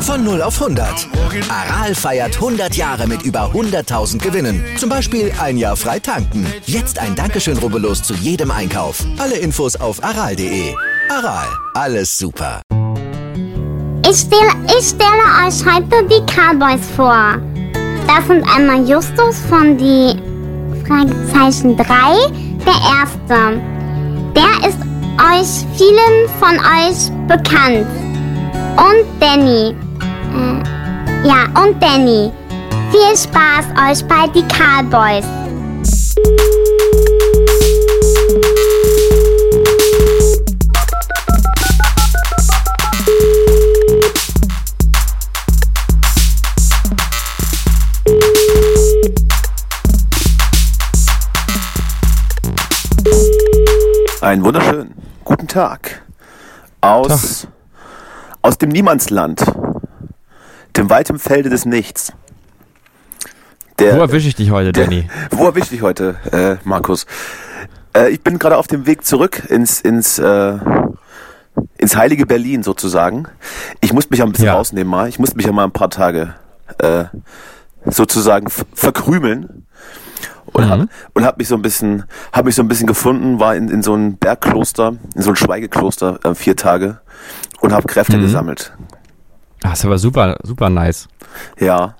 Von 0 auf 100. Aral feiert 100 Jahre mit über 100.000 Gewinnen. Zum Beispiel ein Jahr frei tanken. Jetzt ein Dankeschön, rubbellos zu jedem Einkauf. Alle Infos auf aral.de. Aral, alles super. Ich stelle, ich stelle euch heute die Cowboys vor. Das sind einmal Justus von die Fragezeichen 3, der erste. Der ist euch vielen von euch bekannt. Und Danny. Äh, ja, und Danny. Viel Spaß euch bei die Cowboys. Einen wunderschönen guten Tag aus, aus dem Niemandsland, dem weiten Felde des Nichts. Der, Wo erwische ich dich heute, der, Danny? Wo erwische ich dich heute, äh, Markus? Äh, ich bin gerade auf dem Weg zurück ins, ins, äh, ins heilige Berlin sozusagen. Ich muss mich ja ein bisschen Ja. rausnehmen mal. Ich muss mich ja mal ein paar Tage äh, sozusagen verkrümeln und Mhm. hab, und hab mich so ein bisschen hab mich so ein bisschen gefunden war in, in so ein Bergkloster in so ein Schweigekloster äh, vier Tage und habe Kräfte Mhm. gesammelt Ah, ist aber super, super nice. ja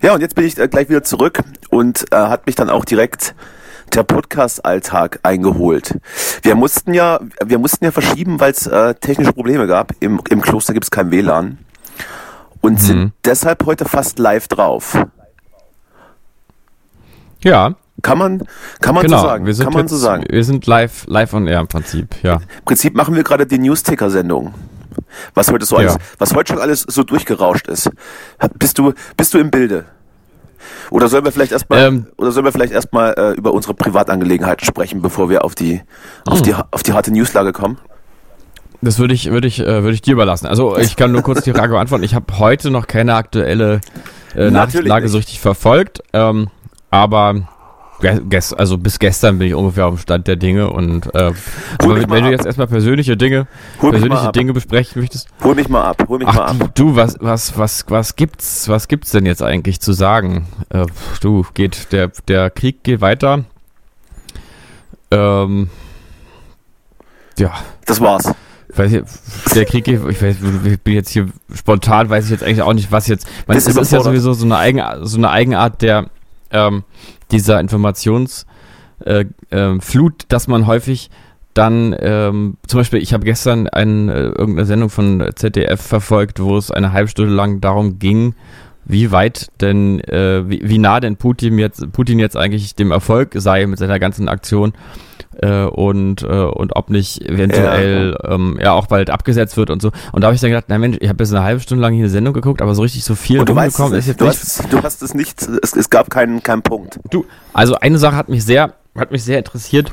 ja und jetzt bin ich äh, gleich wieder zurück und äh, hat mich dann auch direkt der Podcast-Alltag eingeholt. Wir mussten ja, wir mussten ja verschieben, weil es äh, technische Probleme gab. Im, im Kloster gibt es kein WLAN und sind Mhm. deshalb heute fast live drauf. Ja, Kann man, kann man genau. so sagen. wir sind Kann man jetzt, so sagen. Wir sind live, live on air im Prinzip, ja. Im Prinzip machen wir gerade die News-Ticker-Sendung. Was heute so alles, Ja. was heute schon alles so durchgerauscht ist. Bist du, bist du im Bilde? Oder sollen wir vielleicht erstmal, Ähm. oder sollen wir vielleicht erstmal äh, über unsere Privatangelegenheiten sprechen, bevor wir auf die, auf Hm. die, auf die harte Newslage kommen? Das würde ich, würde ich, äh, würde ich dir überlassen. Also ich kann nur kurz die Frage beantworten. Ich habe heute noch keine aktuelle äh, Nachrichtenlage so richtig verfolgt, ähm, aber also bis gestern bin ich ungefähr auf dem Stand der Dinge und äh, aber wenn, mal wenn du jetzt erstmal persönliche Dinge, Hol mal persönliche. Dinge besprechen möchtest, Hol mich mal ab, hol mich mal Ach ab. du, was, was, was, was gibt's, was gibt's denn jetzt eigentlich zu sagen? Äh, du, geht, der, der Krieg geht weiter. Ähm, ja, Das war's. ich weiß nicht, der Krieg ich, weiß, ich bin jetzt hier spontan, weiß ich jetzt eigentlich auch nicht, was jetzt, man, es Bist ist ja sowieso so eine, Eigen, so eine Eigenart der, ähm, dieser Informations, äh, Flut, dass man häufig dann, ähm, zum Beispiel, ich habe gestern ein, äh, irgendeine Sendung von ZDF verfolgt, wo es eine halbe Stunde lang darum ging, wie weit denn, äh, wie, wie nah denn Putin jetzt, Putin jetzt eigentlich dem Erfolg sei mit seiner ganzen Aktion äh, und, äh, und ob nicht eventuell ähm, ja auch bald abgesetzt wird und so. Und da habe ich dann gedacht, na Mensch, ich habe jetzt eine halbe Stunde lang hier eine Sendung geguckt, aber so richtig so viel Und du weißt es rumgekommen ist jetzt Du nicht. hast, du hast es nicht, es, es gab keinen, keinen Punkt. Du, also eine Sache hat mich sehr, hat mich sehr interessiert.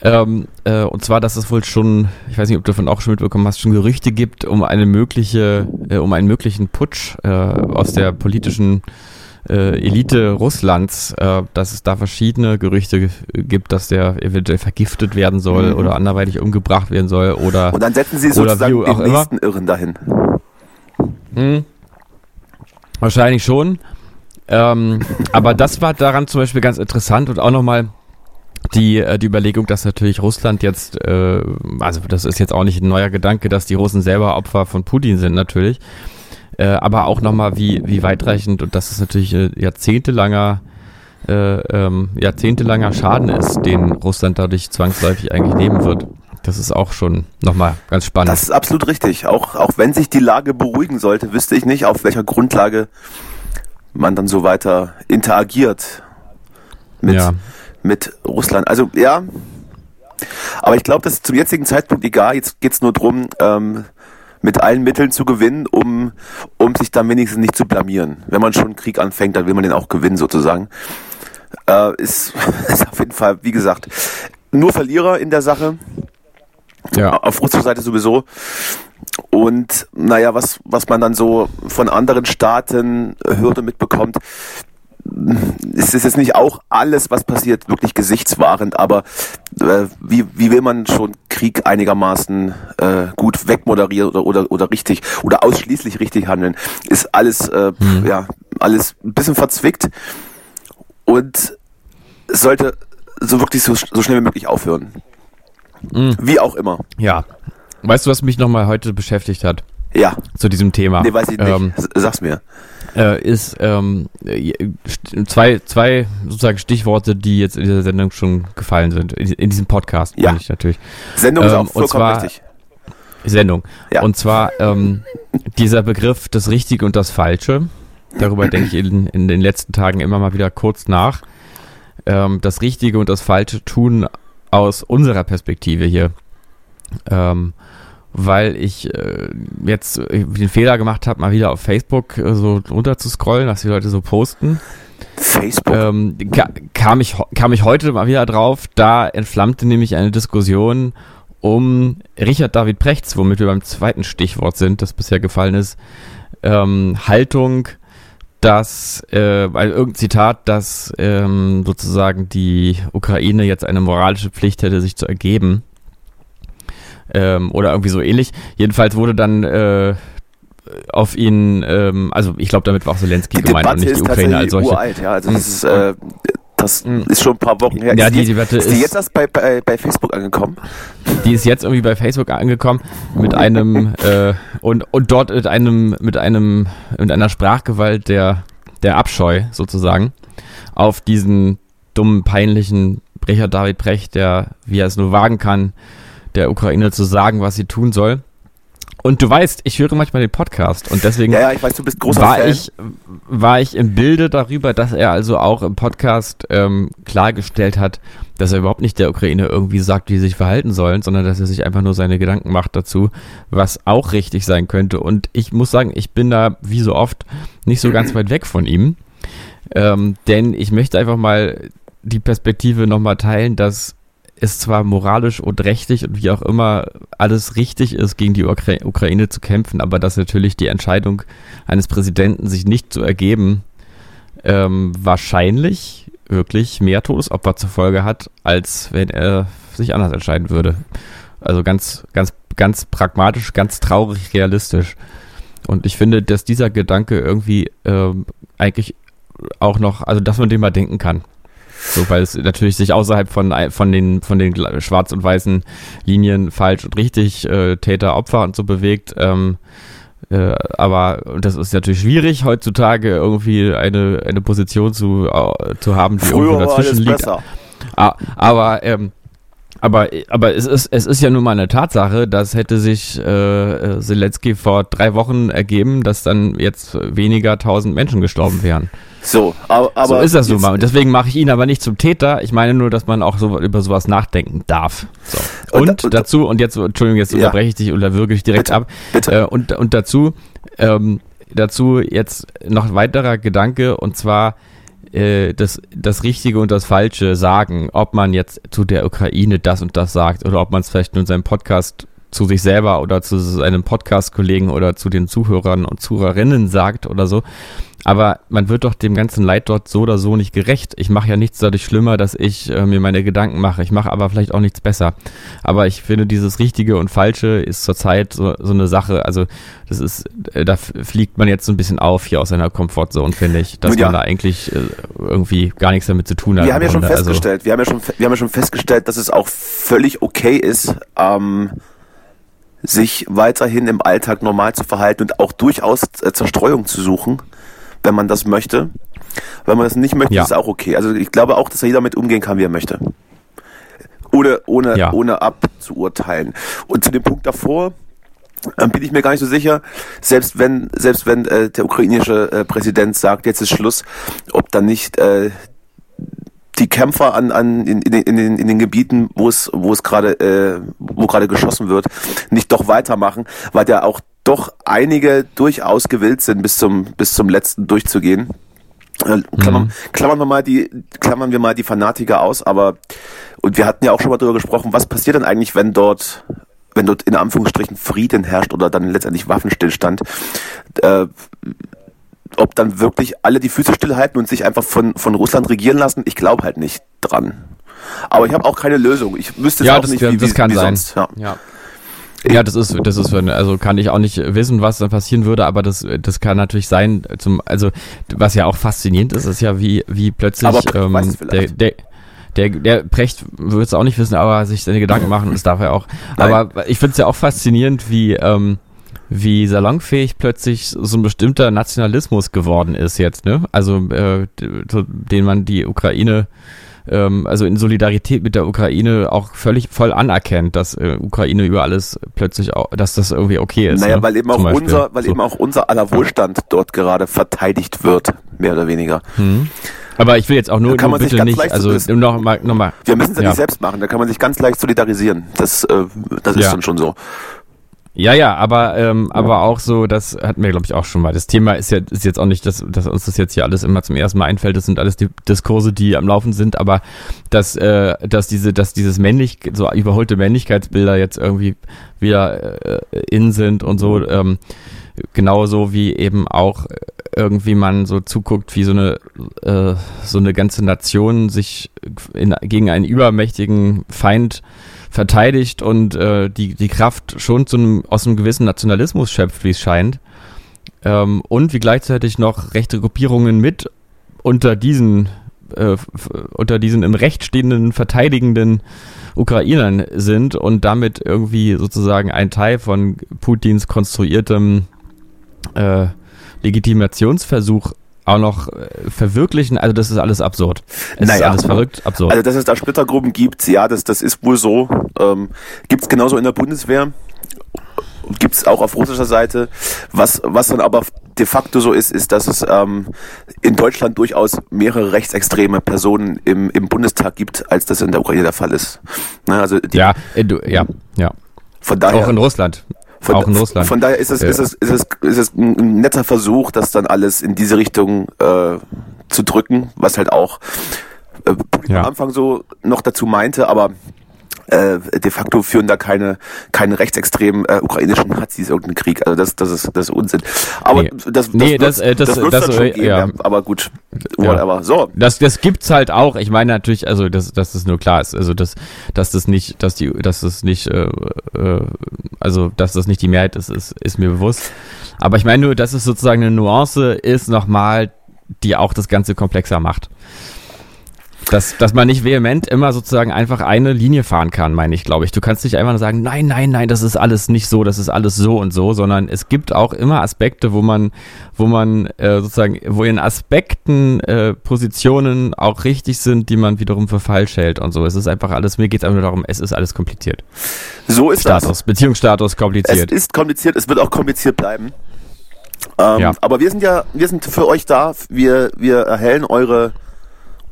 Ähm, äh, und zwar, dass es wohl schon, ich weiß nicht, ob du davon auch schon mitbekommen hast, schon Gerüchte gibt um eine mögliche, äh, um einen möglichen Putsch äh, aus der politischen äh, Elite Russlands, äh, dass es da verschiedene Gerüchte gibt, dass der eventuell vergiftet werden soll Mhm. oder anderweitig umgebracht werden soll oder Und dann setzen sie sozusagen den immer. nächsten Irren dahin. Hm. Wahrscheinlich schon. Ähm, aber das war daran zum Beispiel ganz interessant und auch nochmal die, äh, die Überlegung, dass natürlich Russland jetzt, äh, also das ist jetzt auch nicht ein neuer Gedanke, dass die Russen selber Opfer von Putin sind natürlich, äh, aber auch nochmal wie, wie weitreichend und dass es natürlich äh, jahrzehntelanger äh, ähm, jahrzehntelanger Schaden ist, den Russland dadurch zwangsläufig eigentlich nehmen wird. Das ist auch schon nochmal ganz spannend. Das ist absolut richtig. Auch, auch wenn sich die Lage beruhigen sollte, wüsste ich nicht, auf welcher Grundlage man dann so weiter interagiert mit, ja. Mit Russland. Also ja, aber ich glaube, das ist zum jetzigen Zeitpunkt egal. Jetzt geht's nur drum, ähm, mit allen Mitteln zu gewinnen, um, um sich dann wenigstens nicht zu blamieren. Wenn man schon einen Krieg anfängt, dann will man den auch gewinnen sozusagen. Äh, ist, ist auf jeden Fall, wie gesagt, nur Verlierer in der Sache. ja. Auf russischer Seite sowieso. Und naja, was, was man dann so von anderen Staaten hört und mitbekommt, es ist jetzt nicht auch alles, was passiert, wirklich gesichtswahrend, aber äh, wie, wie will man schon Krieg einigermaßen äh, gut wegmoderieren oder, oder, oder richtig oder ausschließlich richtig handeln, ist alles, äh, hm. ja, alles ein bisschen verzwickt und sollte so wirklich so, so schnell wie möglich aufhören. Hm. Wie auch immer. Ja. Weißt du, was mich nochmal heute beschäftigt hat? Ja. Zu diesem Thema. Nee, weiß ich nicht. Ähm, Sag's mir. Äh, ist ähm, zwei, zwei sozusagen Stichworte, die jetzt in dieser Sendung schon gefallen sind. In diesem Podcast, ja. ich natürlich. Sendung ähm, ist auch vollkommen zwar, richtig. Sendung. Ja. Und zwar ähm, dieser Begriff das Richtige und das Falsche. Darüber denke ich in, in den letzten Tagen immer mal wieder kurz nach. Ähm, das Richtige und das Falsche tun aus unserer Perspektive hier. Ähm, weil ich äh, jetzt den Fehler gemacht habe, mal wieder auf Facebook äh, so runter zu scrollen, dass die Leute so posten. Facebook? Ähm, ka kam, ich, kam ich heute mal wieder drauf, da entflammte nämlich eine Diskussion um Richard David Prechts, womit wir beim zweiten Stichwort sind, das bisher gefallen ist, ähm, Haltung, dass, äh, weil irgendein Zitat, dass ähm, sozusagen die Ukraine jetzt eine moralische Pflicht hätte, sich zu ergeben ähm, oder irgendwie so ähnlich. Jedenfalls wurde dann äh, auf ihn, ähm, also ich glaube, damit war auch Zelensky gemeint und nicht die Ukraine als solche. Uralt, ja, also das ist, äh, das hm. ist schon ein paar Wochen her. Ja, ist die, die Debatte ist, die jetzt erst bei, bei, bei Facebook angekommen? Die ist jetzt irgendwie bei Facebook angekommen mit einem äh, und, und dort mit einem mit einem mit einer Sprachgewalt der der Abscheu sozusagen auf diesen dummen peinlichen Brecher David Brecht, der wie er es nur wagen kann, der Ukraine zu sagen, was sie tun soll. Und du weißt, ich höre manchmal den Podcast und deswegen ja, ja, ich weiß, du bist großer war Fan. ich war ich im Bilde darüber, dass er also auch im Podcast ähm, klargestellt hat, dass er überhaupt nicht der Ukraine irgendwie sagt, wie sie sich verhalten sollen, sondern dass er sich einfach nur seine Gedanken macht dazu, was auch richtig sein könnte. Und ich muss sagen, ich bin da wie so oft nicht so ganz weit weg von ihm, ähm, denn ich möchte einfach mal die Perspektive nochmal teilen, dass es zwar moralisch und rechtlich und wie auch immer alles richtig ist, gegen die Ukra Ukraine zu kämpfen, aber dass natürlich die Entscheidung eines Präsidenten, sich nicht zu ergeben, ähm, wahrscheinlich wirklich mehr Todesopfer zur Folge hat, als wenn er sich anders entscheiden würde. Also ganz, ganz, ganz pragmatisch, ganz traurig realistisch. Und ich finde, dass dieser Gedanke irgendwie ähm, eigentlich auch noch, also dass man den mal denken kann. So, weil es natürlich sich außerhalb von, von den, von den schwarz und weißen Linien falsch und richtig, äh, Täter, Opfer und so bewegt. Ähm, äh, aber das ist natürlich schwierig, heutzutage irgendwie eine, eine Position zu, äh, zu haben, die Früher irgendwo dazwischen liegt. Besser. Ah, aber ähm, aber, aber es, ist, es ist ja nun mal eine Tatsache, dass hätte sich äh, Zelensky vor drei Wochen ergeben, dass dann jetzt weniger tausend Menschen gestorben wären. So, aber, aber so ist das nun mal. Und deswegen mache ich ihn aber nicht zum Täter. Ich meine nur, dass man auch so über sowas nachdenken darf. So. Und, und, und dazu, und jetzt, Entschuldigung, jetzt ja. unterbreche ich dich oder würge ich direkt bitte, ab. Bitte. Äh, und, und dazu, ähm, dazu jetzt noch ein weiterer Gedanke und zwar äh, das, das Richtige und das Falsche sagen, ob man jetzt zu der Ukraine das und das sagt oder ob man es vielleicht nur in seinem Podcast zu sich selber oder zu seinem Podcast-Kollegen oder zu den Zuhörern und Zuhörerinnen sagt oder so. Aber man wird doch dem ganzen Leid dort so oder so nicht gerecht. Ich mache ja nichts dadurch schlimmer, dass ich äh, mir meine Gedanken mache. Ich mache aber vielleicht auch nichts besser. Aber ich finde, dieses Richtige und Falsche ist zurzeit so, so eine Sache. Also das ist, äh, da fliegt man jetzt so ein bisschen auf hier aus seiner Komfortzone, finde ich, dass ja. man da eigentlich äh, irgendwie gar nichts damit zu tun hat. Wir haben ja schon also festgestellt, wir haben ja schon, wir haben ja schon festgestellt, dass es auch völlig okay ist, ähm, sich weiterhin im Alltag normal zu verhalten und auch durchaus äh, Zerstreuung zu suchen wenn man das möchte. Wenn man das nicht möchte, ja. ist es auch okay. Also ich glaube auch, dass jeder damit umgehen kann, wie er möchte. Ohne, ohne, ja. ohne abzuurteilen. Und zu dem Punkt davor, ähm, bin ich mir gar nicht so sicher, selbst wenn, selbst wenn äh, der ukrainische äh, Präsident sagt, jetzt ist Schluss, ob dann nicht äh, die Kämpfer an, an in, in, in, den, in den Gebieten, wo es, wo es gerade, äh, wo gerade geschossen wird, nicht doch weitermachen, weil der auch doch einige durchaus gewillt sind, bis zum, bis zum letzten durchzugehen. Äh, klammern, mhm. klammern wir mal die, klammern wir mal die Fanatiker aus, aber, und wir hatten ja auch schon mal darüber gesprochen, was passiert denn eigentlich, wenn dort, wenn dort in Anführungsstrichen Frieden herrscht oder dann letztendlich Waffenstillstand, äh, ob dann wirklich alle die Füße stillhalten und sich einfach von, von Russland regieren lassen, ich glaube halt nicht dran. Aber ich habe auch keine Lösung. Ich wüsste ja, auch das, nicht, ja, wie, das wie, kann wie sein. sonst. Ja. Ja. Ja, das ist, das ist, also kann ich auch nicht wissen, was dann passieren würde, aber das, das kann natürlich sein, zum, also, was ja auch faszinierend ist, ist ja, wie, wie plötzlich, Aber ähm, der, der, der, der Precht wird es auch nicht wissen, aber sich seine Gedanken machen, das darf er auch. Nein. Aber ich finde es ja auch faszinierend, wie, ähm, wie salonfähig plötzlich so ein bestimmter Nationalismus geworden ist jetzt, ne? Also, äh, den man die Ukraine, ähm, also in Solidarität mit der Ukraine auch völlig voll anerkennt, dass äh, Ukraine über alles plötzlich auch, dass das irgendwie okay ist. Naja, ne? weil eben auch unser, weil So. eben auch unser aller Wohlstand dort gerade verteidigt wird, mehr oder weniger. Aber ich will jetzt auch nur, kann nur man bitte nicht, also so- noch mal, noch mal. Wir müssen es ja, Ja. nicht selbst machen, da kann man sich ganz leicht solidarisieren. Das, äh, das ist Ja. dann schon so. Ja, ja, aber ähm, aber auch so, das hatten wir glaube ich auch schon mal. Das Thema ist ja ist jetzt auch nicht, dass, dass uns das jetzt hier alles immer zum ersten Mal einfällt. Das sind alles die Diskurse, die am Laufen sind, aber dass äh, dass diese dass dieses männlich so überholte Männlichkeitsbilder jetzt irgendwie wieder äh, in sind und so. Ähm, genauso wie eben auch irgendwie man so zuguckt, wie so eine äh, so eine ganze Nation sich in, gegen einen übermächtigen Feind verteidigt und äh, die, die Kraft schon zu einem, aus einem gewissen Nationalismus schöpft, wie es scheint. Ähm, und wie gleichzeitig noch rechte Gruppierungen mit unter diesen, äh, unter diesen im Recht stehenden, verteidigenden Ukrainern sind und damit irgendwie sozusagen ein Teil von Putins konstruiertem äh, Legitimationsversuch auch noch äh, verwirklichen. Also das ist alles absurd. Es ist Naja. alles verrückt, absurd. Also, dass es da Splittergruppen gibt, ja, das, das ist wohl so. Ähm, gibt es genauso in der Bundeswehr. Gibt es auch auf russischer Seite. Was, was dann aber de facto so ist, ist, dass es ähm, in Deutschland durchaus mehrere rechtsextreme Personen im, im Bundestag gibt, als das in der Ukraine der Fall ist. Ne, also die, ja, äh, du, ja, ja. von daher. Auch in Russland. Von, auch in Russland. Von daher ist es, Ja. ist es, ist es, ist es ein netter Versuch, das dann alles in diese Richtung äh, zu drücken, was halt auch äh, Ja. am Anfang so noch dazu meinte, aber äh, de facto führen da keine, keine rechtsextremen äh, ukrainischen Nazis irgendeinen Krieg. Also das, das ist, das ist Unsinn. Aber Nee. das, das, Nee, das, äh, das- das, dann schon äh, geben, ja. ja. Aber gut, whatever. So. Das, das gibt's halt auch. Ich meine natürlich, also dass, dass das nur klar ist, also dass, dass das nicht, dass die, dass das nicht, äh, äh, also dass das nicht die Mehrheit ist, ist, ist mir bewusst. Aber ich meine nur, dass es sozusagen eine Nuance ist nochmal, die auch das Ganze komplexer macht. Dass, dass man nicht vehement immer sozusagen einfach eine Linie fahren kann, meine ich, glaube ich. Du kannst nicht einfach nur sagen, nein, nein, nein, das ist alles nicht so, das ist alles so und so, sondern es gibt auch immer Aspekte, wo man, wo man äh, sozusagen, wo in Aspekten äh, Positionen auch richtig sind, die man wiederum für falsch hält und so. Es ist einfach alles, mir geht es einfach nur darum, es ist alles kompliziert. So ist das. Status, Beziehungsstatus Es kompliziert. ist kompliziert, es wird auch kompliziert bleiben. Ähm, Ja. Aber wir sind ja, wir sind für euch da. Wir, wir erhellen eure,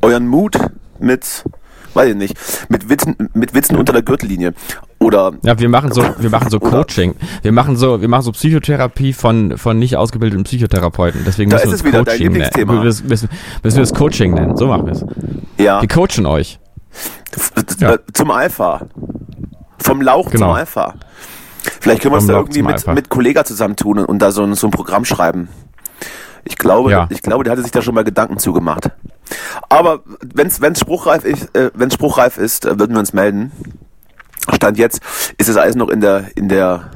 euren Mut mit, weiß ich nicht, mit Witzen, mit Witzen unter der Gürtellinie. Oder Ja, wir machen so, wir machen so Coaching. Wir machen so, wir machen so Psychotherapie von, von nicht ausgebildeten Psychotherapeuten. Deswegen Da müssen wir ist es es wieder, dein Coaching nennen. Wir müssen, müssen, müssen wir es Coaching nennen. So machen wir es. ja, Wir coachen euch. Ja. zum Alpha. Vom Lauch Genau. zum Alpha. Vielleicht können wir uns Vom da irgendwie mit, Alpha. mit Kollega zusammentun und, und da so so ein Programm schreiben. Ich glaube, Ja. ich glaube, der hatte sich da schon mal Gedanken zugemacht. Aber wenn es spruchreif ist, äh, spruchreif ist, äh, würden wir uns melden. Stand jetzt ist es alles noch in der in der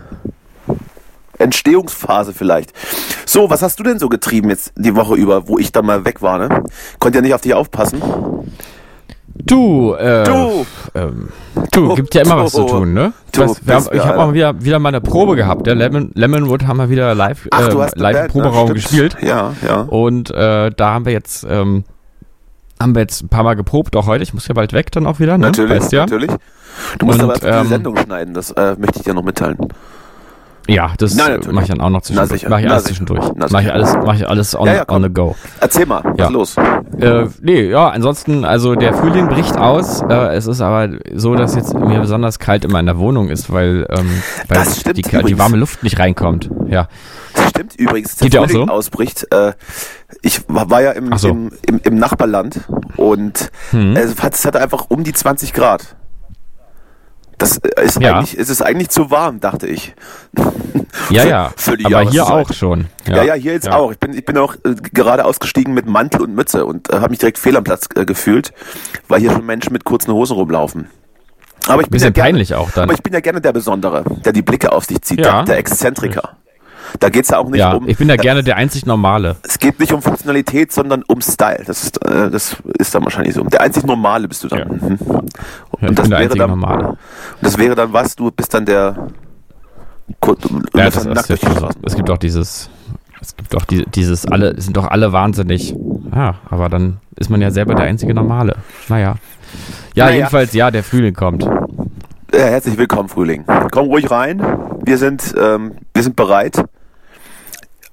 Entstehungsphase vielleicht. So, was hast du denn so getrieben jetzt die Woche über, wo ich dann mal weg war, ne? Konnte ja nicht auf dich aufpassen. Du, äh, Du. ähm, du, gibt ja immer was zu tun, ne? Du Was, wir haben, ich habe auch wieder, wieder mal eine Probe gehabt. Der Lemon, Lemonwood haben wir wieder live, Ach, äh, live im Band, ne? Proberaum Stimmt. gespielt. Ja, ja. Und äh, da haben wir jetzt, ähm, haben wir jetzt ein paar Mal geprobt, auch heute. Ich muss ja bald weg dann auch wieder, ne? Natürlich, Weißt ja? natürlich. Du musst Und, aber erst noch die ähm, Sendung schneiden, das äh, möchte ich dir noch mitteilen. Ja, das äh, mache ich dann auch noch zwischendurch. Mache ich alles zwischendurch. Mache ich alles, mache ich alles on, Ja, ja, on the go. Erzähl mal, was Ja. los? Äh, nee, ja, ansonsten, also der Frühling bricht aus. Äh, es ist aber so, dass jetzt mir besonders kalt immer in der Wohnung ist, weil, ähm, weil stimmt die, die warme Luft nicht reinkommt. Ja. Das stimmt übrigens, Geht dir auch Frühling so? ausbricht. Äh, ich war, ja im, so. im, im, im Nachbarland und Hm. es, hat, es hatte einfach um die 20 Grad. Das äh, ist Ja. eigentlich, es ist eigentlich zu warm, dachte ich. Ja, ja. für die Aber hier auch schon. Ja, ja, hier jetzt Ja. auch. Ich bin, ich bin auch äh, gerade ausgestiegen mit Mantel und Mütze und äh, habe mich direkt fehl am Platz äh, gefühlt, weil hier schon Menschen mit kurzen Hosen rumlaufen. Aber ich bin Bisschen ja gerne, peinlich auch dann. Aber ich bin ja gerne der Besondere, der die Blicke auf sich zieht, Ja. der, der Exzentriker. Da geht's ja auch nicht Ja, um. ich bin da gerne der einzig Normale. Es geht nicht um Funktionalität, sondern um Style. Das ist, äh, das ist dann wahrscheinlich so. Der einzig Normale bist du dann. Ja. Mhm. Ja, Und das wäre dann, Normale. und das wäre dann was? Du bist dann der. Kur- Ja, das dann ist Straßen. es gibt auch dieses, es gibt auch die, dieses, alle, sind doch alle wahnsinnig. Ja, aber dann ist man ja selber der einzige Normale. Naja. Ja, Naja. jedenfalls, ja, der Frühling kommt. Ja, herzlich willkommen, Frühling. Komm ruhig rein. Wir sind, ähm, wir sind bereit.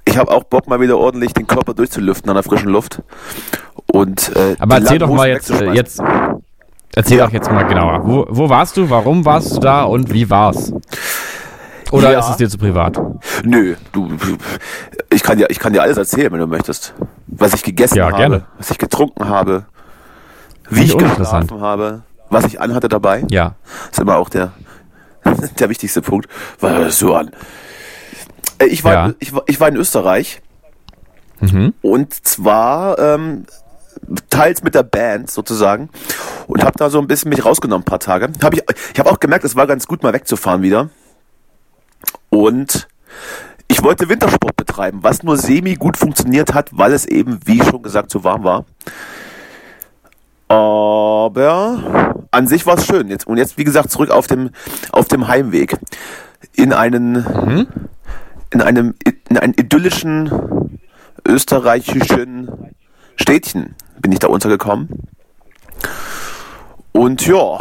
Ich habe auch Bock, mal wieder ordentlich den Körper durchzulüften an der frischen Luft. Und, äh, Aber erzähl doch mal jetzt, äh, jetzt, erzähl Ja. doch jetzt mal genauer. Wo, wo warst du, warum warst du da und wie war's? Oder Ja. ist es dir zu privat? Nö, du, ich kann dir, ich kann dir alles erzählen, wenn du möchtest. Was ich gegessen Ja, habe, gerne. was ich getrunken habe, wie ich geschlafen habe, was ich anhatte dabei. Ja. ist immer auch der, der wichtigste Punkt. Was hörst du an? Äh, Ich war, Ja. ich war, ich war in Österreich Mhm. und zwar ähm, teils mit der Band sozusagen und habe da so ein bisschen mich rausgenommen, ein paar Tage. Hab ich ich habe auch gemerkt, es war ganz gut, mal wegzufahren wieder. Und ich wollte Wintersport betreiben, was nur semi gut funktioniert hat, weil es eben, wie schon gesagt, zu warm war. Aber an sich war es schön. Jetzt, und jetzt, wie gesagt, zurück auf dem, auf dem Heimweg. In einen, in einem, in einen idyllischen österreichischen Städtchen bin ich da untergekommen. Und ja.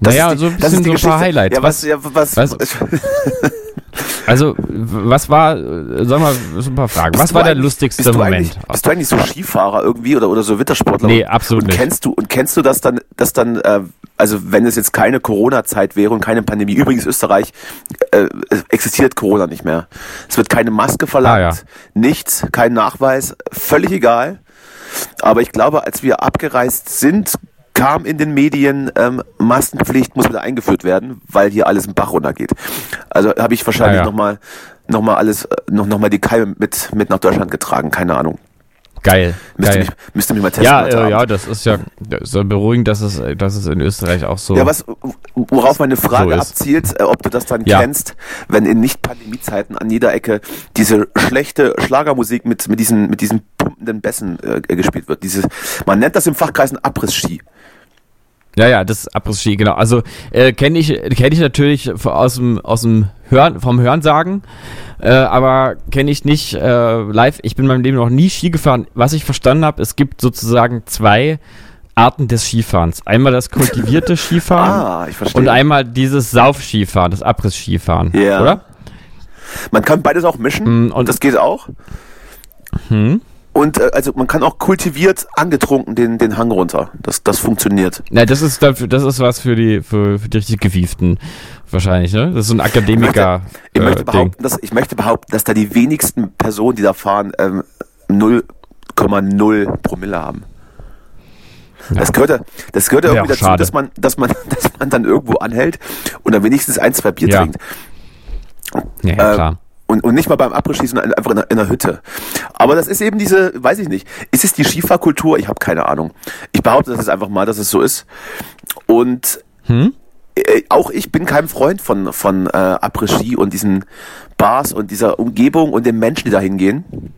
Das Naja, ist die- so ein das ist bisschen die so ein paar. Highlights. Ja, was, ja, was, was- Also, was war, sag mal, so ein paar Fragen. Was Bist war der lustigste bist Moment? Bist du eigentlich so Skifahrer irgendwie oder, oder so Wintersportler? Nee, absolut und nicht. Kennst du, und kennst du das dann, dass dann, äh, also wenn es jetzt keine Corona-Zeit wäre und keine Pandemie, übrigens Österreich, äh, existiert Corona nicht mehr. Es wird keine Maske verlangt, Ah, ja. nichts, kein Nachweis, völlig egal. Aber ich glaube, als wir abgereist sind, kam in den Medien, ähm, Maskenpflicht muss wieder eingeführt werden, weil hier alles im Bach runtergeht. Also habe ich wahrscheinlich Ah, ja. nochmal noch mal alles, äh, noch, noch mal die Keime mit, mit nach Deutschland getragen, keine Ahnung. Geil. Müsste Geil. mich, müsste mich mal testen. Ja, äh, ja, das ist ja das ist ja beruhigend, dass es, dass es in Österreich auch so. Ja, was, worauf meine Frage So abzielt, äh, ob du das dann Ja. kennst, wenn in Nicht-Pandemie-Zeiten an jeder Ecke diese schlechte Schlagermusik mit, mit diesen, mit diesen pumpenden Bässen äh, gespielt wird. Dieses, man nennt das im Fachkreis ein Abriss-Ski. Ja, ja, das Abriss-Ski, genau. Also äh, kenne ich, kenne ich natürlich aus dem, aus dem Hören, vom Hörensagen, äh, aber kenne ich nicht äh, live. Ich bin in meinem Leben noch nie Ski gefahren. Was ich verstanden habe, es gibt sozusagen zwei Arten des Skifahrens. Einmal das kultivierte Skifahren Ah, und einmal dieses Sauf-Skifahren, das Abriss-Skifahren, Ja. oder? Man kann beides auch mischen Mm, und- das geht auch. Hm? Und äh, also man kann auch kultiviert angetrunken den, den Hang runter. Das, das funktioniert. Na, das ist dafür, das ist was für die, für, für die richtig Gewieften wahrscheinlich, ne? Das ist so ein Ich Akademiker. möchte, ich, möchte äh, Ding. behaupten, dass, ich möchte behaupten, dass da die wenigsten Personen, die da fahren, ähm, 0,0 Promille haben. Das gehört, ja- das gehört ja Ja, irgendwie dazu, schade. dass man, dass man, dass man dann irgendwo anhält und dann wenigstens ein, zwei Bier Ja. trinkt. Ja, ja, Äh, klar. Und, und nicht mal beim Abschießen, sondern einfach in einer, in einer Hütte. Aber das ist eben diese, weiß ich nicht, ist es die Skifahrkultur? Ich habe keine Ahnung. Ich behaupte das jetzt einfach mal, dass es so ist. Und Hm? äh, auch ich bin kein Freund von, von äh, Après-Ski und diesen Bars und dieser Umgebung und den Menschen, die da hingehen.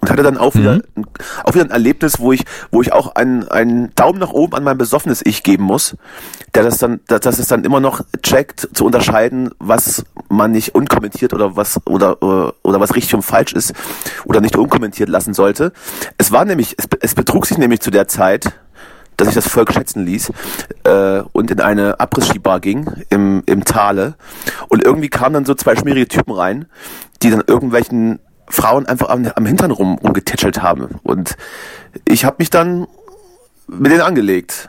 Und hatte dann auch wieder, Mhm. ein, auch wieder ein Erlebnis, wo ich, wo ich auch einen, einen Daumen nach oben an mein besoffenes Ich geben muss, der das dann, dass das es dann immer noch checkt, zu unterscheiden, was man nicht unkommentiert oder was, oder, oder, oder was richtig und falsch ist, oder nicht unkommentiert lassen sollte. Es war nämlich, es, es betrug sich nämlich zu der Zeit, dass ich das Volk schätzen ließ äh, und in eine Abriss-Skibar ging im, im Tale. Und irgendwie kamen dann so zwei schmierige Typen rein, die dann irgendwelchen Frauen einfach am, am Hintern rum, rumgetätschelt haben. Und ich habe mich dann mit denen angelegt.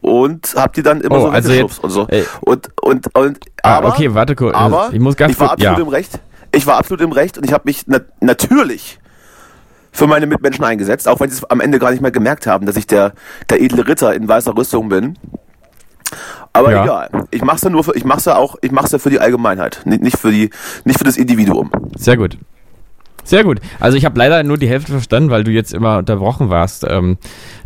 Und hab die dann immer Oh, so also jetzt, und so. äh, und, und, und, Ah, aber, okay, warte kurz. aber Ich muss ganz ich war kurz- absolut ja. im Recht. Ich war absolut im Recht und ich habe mich na natürlich für meine Mitmenschen eingesetzt, auch wenn sie es am Ende gar nicht mehr gemerkt haben, dass ich der, der edle Ritter in weißer Rüstung bin. Aber ja. egal. Ich mach's ja nur für, ich mach's ja auch, ich mach's ja für die Allgemeinheit, nicht für die, nicht für das Individuum. Sehr gut. Sehr gut. Also ich habe leider nur die Hälfte verstanden, weil du jetzt immer unterbrochen warst ähm,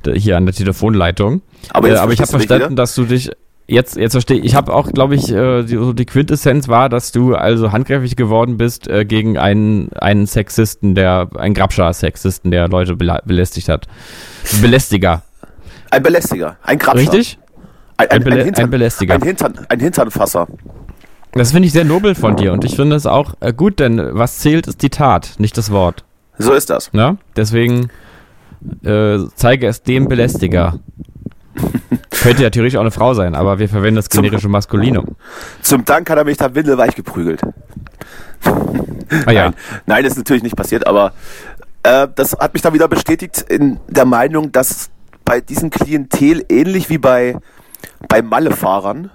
hier an der Telefonleitung. Aber, äh, aber ich habe verstanden, dass du dich jetzt jetzt verstehe ich. Habe auch, glaube ich, äh, die, so die Quintessenz war, dass du also handgreiflich geworden bist äh, gegen einen einen Sexisten, der ein Grabscher-Sexisten, der Leute belästigt hat. Belästiger. Ein Belästiger, ein Grabscher. Richtig? Ein, ein, ein, Hintern, ein Belästiger. Ein, Hintern, ein Hinternfasser. Das finde ich sehr nobel von dir und ich finde es auch äh, gut, denn was zählt, ist die Tat, nicht das Wort. So ist das. Ja? Deswegen äh, zeige es dem Belästiger. Könnte ja theoretisch auch eine Frau sein, aber wir verwenden das generische Maskulinum. Zum Dank hat er mich da windelweich geprügelt. Ah, ja. nein, nein, das ist natürlich nicht passiert, aber äh, das hat mich da wieder bestätigt in der Meinung, dass bei diesem Klientel ähnlich wie bei, bei Malle-Fahrern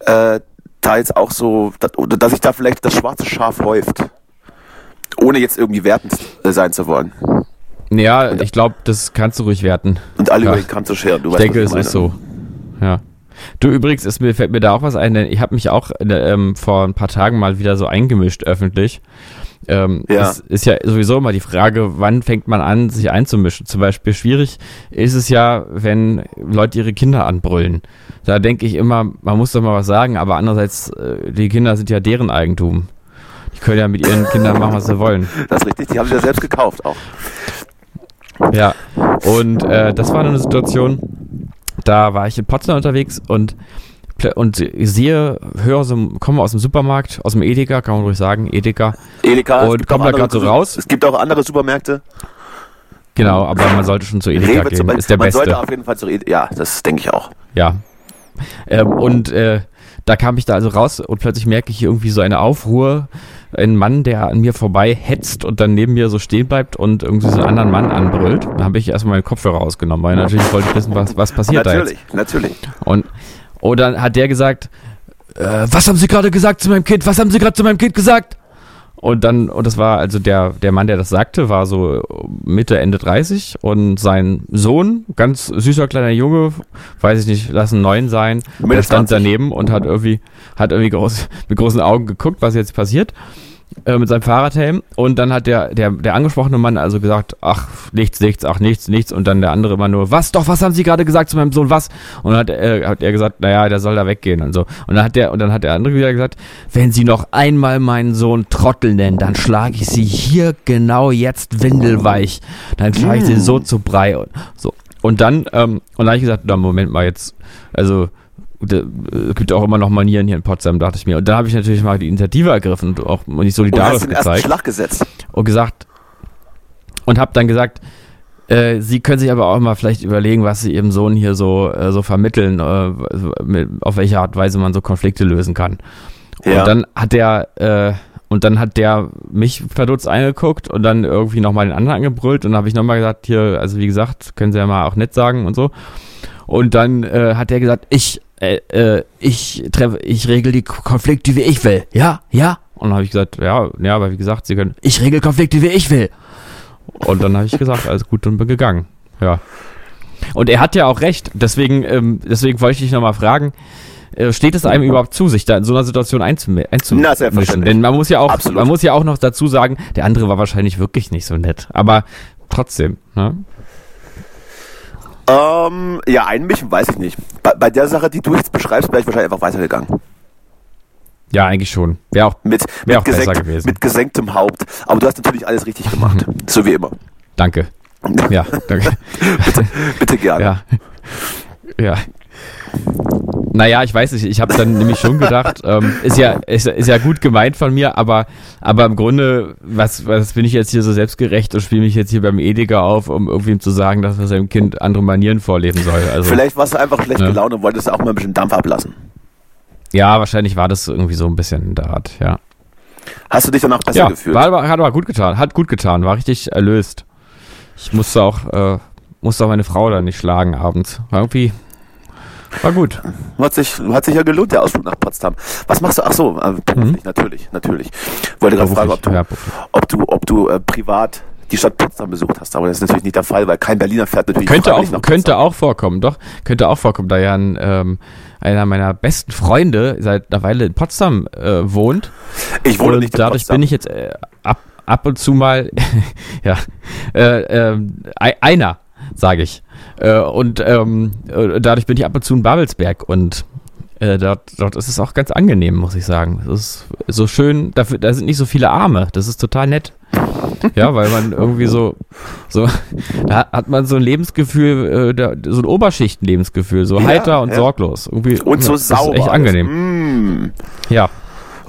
äh, da jetzt auch so, oder dass sich da vielleicht das schwarze Schaf häuft. Ohne jetzt irgendwie wertend äh, sein zu wollen. Ja, und, ich glaube, das kannst du ruhig werten. Und alle ja. über den Kamm zu scheren. Du ich weißt, denke, es ist so. Ja. Du übrigens, ist mir, fällt mir da auch was ein, denn ich habe mich auch äh, ähm, vor ein paar Tagen mal wieder so eingemischt öffentlich. Ähm, ja. Es ist ja sowieso immer die Frage, wann fängt man an, sich einzumischen. Zum Beispiel schwierig ist es ja, wenn Leute ihre Kinder anbrüllen. Da denke ich immer, man muss doch mal was sagen, aber andererseits, äh, die Kinder sind ja deren Eigentum. Die können ja mit ihren Kindern machen, was sie wollen. Das ist richtig, die haben sie ja selbst gekauft auch. Ja, und äh, das war eine Situation, da war ich in Potsdam unterwegs und und sehe, höre so, komme aus dem Supermarkt, aus dem Edeka, kann man ruhig sagen, Edeka. Edeka. Und komme da gerade so raus. Es gibt auch andere Supermärkte. Genau, aber man sollte schon zu Edeka Rewe gehen. Ist der man beste. sollte auf jeden Fall zu Edeka. Ja, das denke ich auch. Ja. Ähm, und äh, da kam ich da also raus und plötzlich merke ich irgendwie so eine Aufruhr. Ein Mann, der an mir vorbei hetzt und dann neben mir so stehen bleibt und irgendwie so einen anderen Mann anbrüllt. Da habe ich erstmal meinen Kopfhörer rausgenommen, weil natürlich wollte ich wissen, was, was passiert natürlich, da jetzt. Natürlich, natürlich. Und oder hat der gesagt, äh, was haben Sie gerade gesagt zu meinem Kind? Was haben Sie gerade zu meinem Kind gesagt? Und dann, und das war also der, der Mann, der das sagte, war so Mitte, Ende 30 und sein Sohn, ganz süßer kleiner Junge, weiß ich nicht, lass einen neun sein, der stand daneben und hat irgendwie, hat irgendwie groß, mit großen Augen geguckt, was jetzt passiert äh, mit seinem Fahrradhelm und dann hat der, der, der angesprochene Mann also gesagt, ach, nichts, nichts, ach, nichts, nichts und dann der andere immer nur, was, doch, was haben Sie gerade gesagt zu meinem Sohn, was? Und dann hat er, hat er gesagt, naja, der soll da weggehen und so. Und dann hat der, und dann hat der andere wieder gesagt, wenn Sie noch einmal meinen Sohn Trottel nennen, dann schlage ich Sie hier genau jetzt windelweich. Dann schlage ich Sie so zu Brei und so. Und dann, ähm, und dann habe ich gesagt, na, Moment mal jetzt, also es äh, gibt auch immer noch Manieren hier in Potsdam, dachte ich mir. Und da habe ich natürlich mal die Initiative ergriffen und auch nicht solidarisch und gezeigt. Schlag gesetzt. Und gesagt, und habe dann gesagt, äh, Sie können sich aber auch mal vielleicht überlegen, was Sie Ihrem Sohn hier so, äh, so vermitteln, äh, mit, auf welche Art und Weise man so Konflikte lösen kann. Ja. Und dann hat der, äh, und dann hat der mich verdutzt eingeguckt und dann irgendwie nochmal den anderen angebrüllt und dann habe ich nochmal gesagt, hier, also wie gesagt, können Sie ja mal auch nett sagen und so. Und dann äh, hat der gesagt, ich äh, äh, ich treffe, ich regel die Konflikte, wie ich will. Ja, ja. Und dann habe ich gesagt, ja, ja, aber wie gesagt, sie können, ich regel Konflikte, wie ich will. Und dann habe ich gesagt, alles gut und bin gegangen. Ja. Und er hat ja auch recht. Deswegen, ähm, deswegen wollte ich dich nochmal fragen, äh, steht es einem überhaupt zu, sich da in so einer Situation einzumischen? Na, selbstverständlich. Denn man muss ja auch, Absolut. man muss ja auch noch dazu sagen, der andere war wahrscheinlich wirklich nicht so nett. Aber trotzdem, ne? Ähm, ja, einmischen weiß ich nicht. Bei, bei der Sache, die du jetzt beschreibst, wäre ich wahrscheinlich einfach weitergegangen. Ja, eigentlich schon. Wäre auch, mit, wär mit, auch gesenkt, besser gewesen. mit gesenktem Haupt. Aber du hast natürlich alles richtig gemacht. so wie immer. Danke. Ja, danke. bitte, bitte gerne. Ja. Ja. Naja, ich weiß nicht, ich habe dann nämlich schon gedacht, ähm, ist ja ist, ist ja gut gemeint von mir, aber aber im Grunde, was was bin ich jetzt hier so selbstgerecht und spiele mich jetzt hier beim Edeka auf, um irgendwie zu sagen, dass er seinem Kind andere Manieren vorleben soll. Also, Vielleicht warst du einfach schlecht ja. gelaunt und wolltest auch mal ein bisschen Dampf ablassen. Ja, wahrscheinlich war das irgendwie so ein bisschen in der Art, ja. Hast du dich danach besser ja, gefühlt? War, hat aber gut getan, hat gut getan, war richtig erlöst. Ich musste auch, äh, musste auch meine Frau dann nicht schlagen abends. War irgendwie war gut. Hat sich, hat sich ja gelohnt, der Ausflug nach Potsdam. Was machst du? Ach so, äh, mhm. natürlich, natürlich. Wollte gerade fragen, ob du, ja, ob du, ob du äh, privat die Stadt Potsdam besucht hast. Aber das ist natürlich nicht der Fall, weil kein Berliner fährt natürlich Könnte auch, könnte auch vorkommen, doch. Könnte auch vorkommen, da ja ein, ähm, einer meiner besten Freunde seit einer Weile in Potsdam äh, wohnt. Ich wohne und nicht in dadurch Potsdam. bin ich jetzt äh, ab, ab und zu mal, ja, äh, ei- einer, sage ich. Äh, und ähm, äh, dadurch bin ich ab und zu in Babelsberg und äh, dort, dort ist es auch ganz angenehm, muss ich sagen. Es ist so schön, dafür, da sind nicht so viele Arme, das ist total nett. Ja, weil man irgendwie so, so, da hat man so ein Lebensgefühl, äh, so ein Oberschichtenlebensgefühl, so Ja, heiter und ja. sorglos. Irgendwie, Und so das sauber. Ist echt angenehm. Mm. Ja.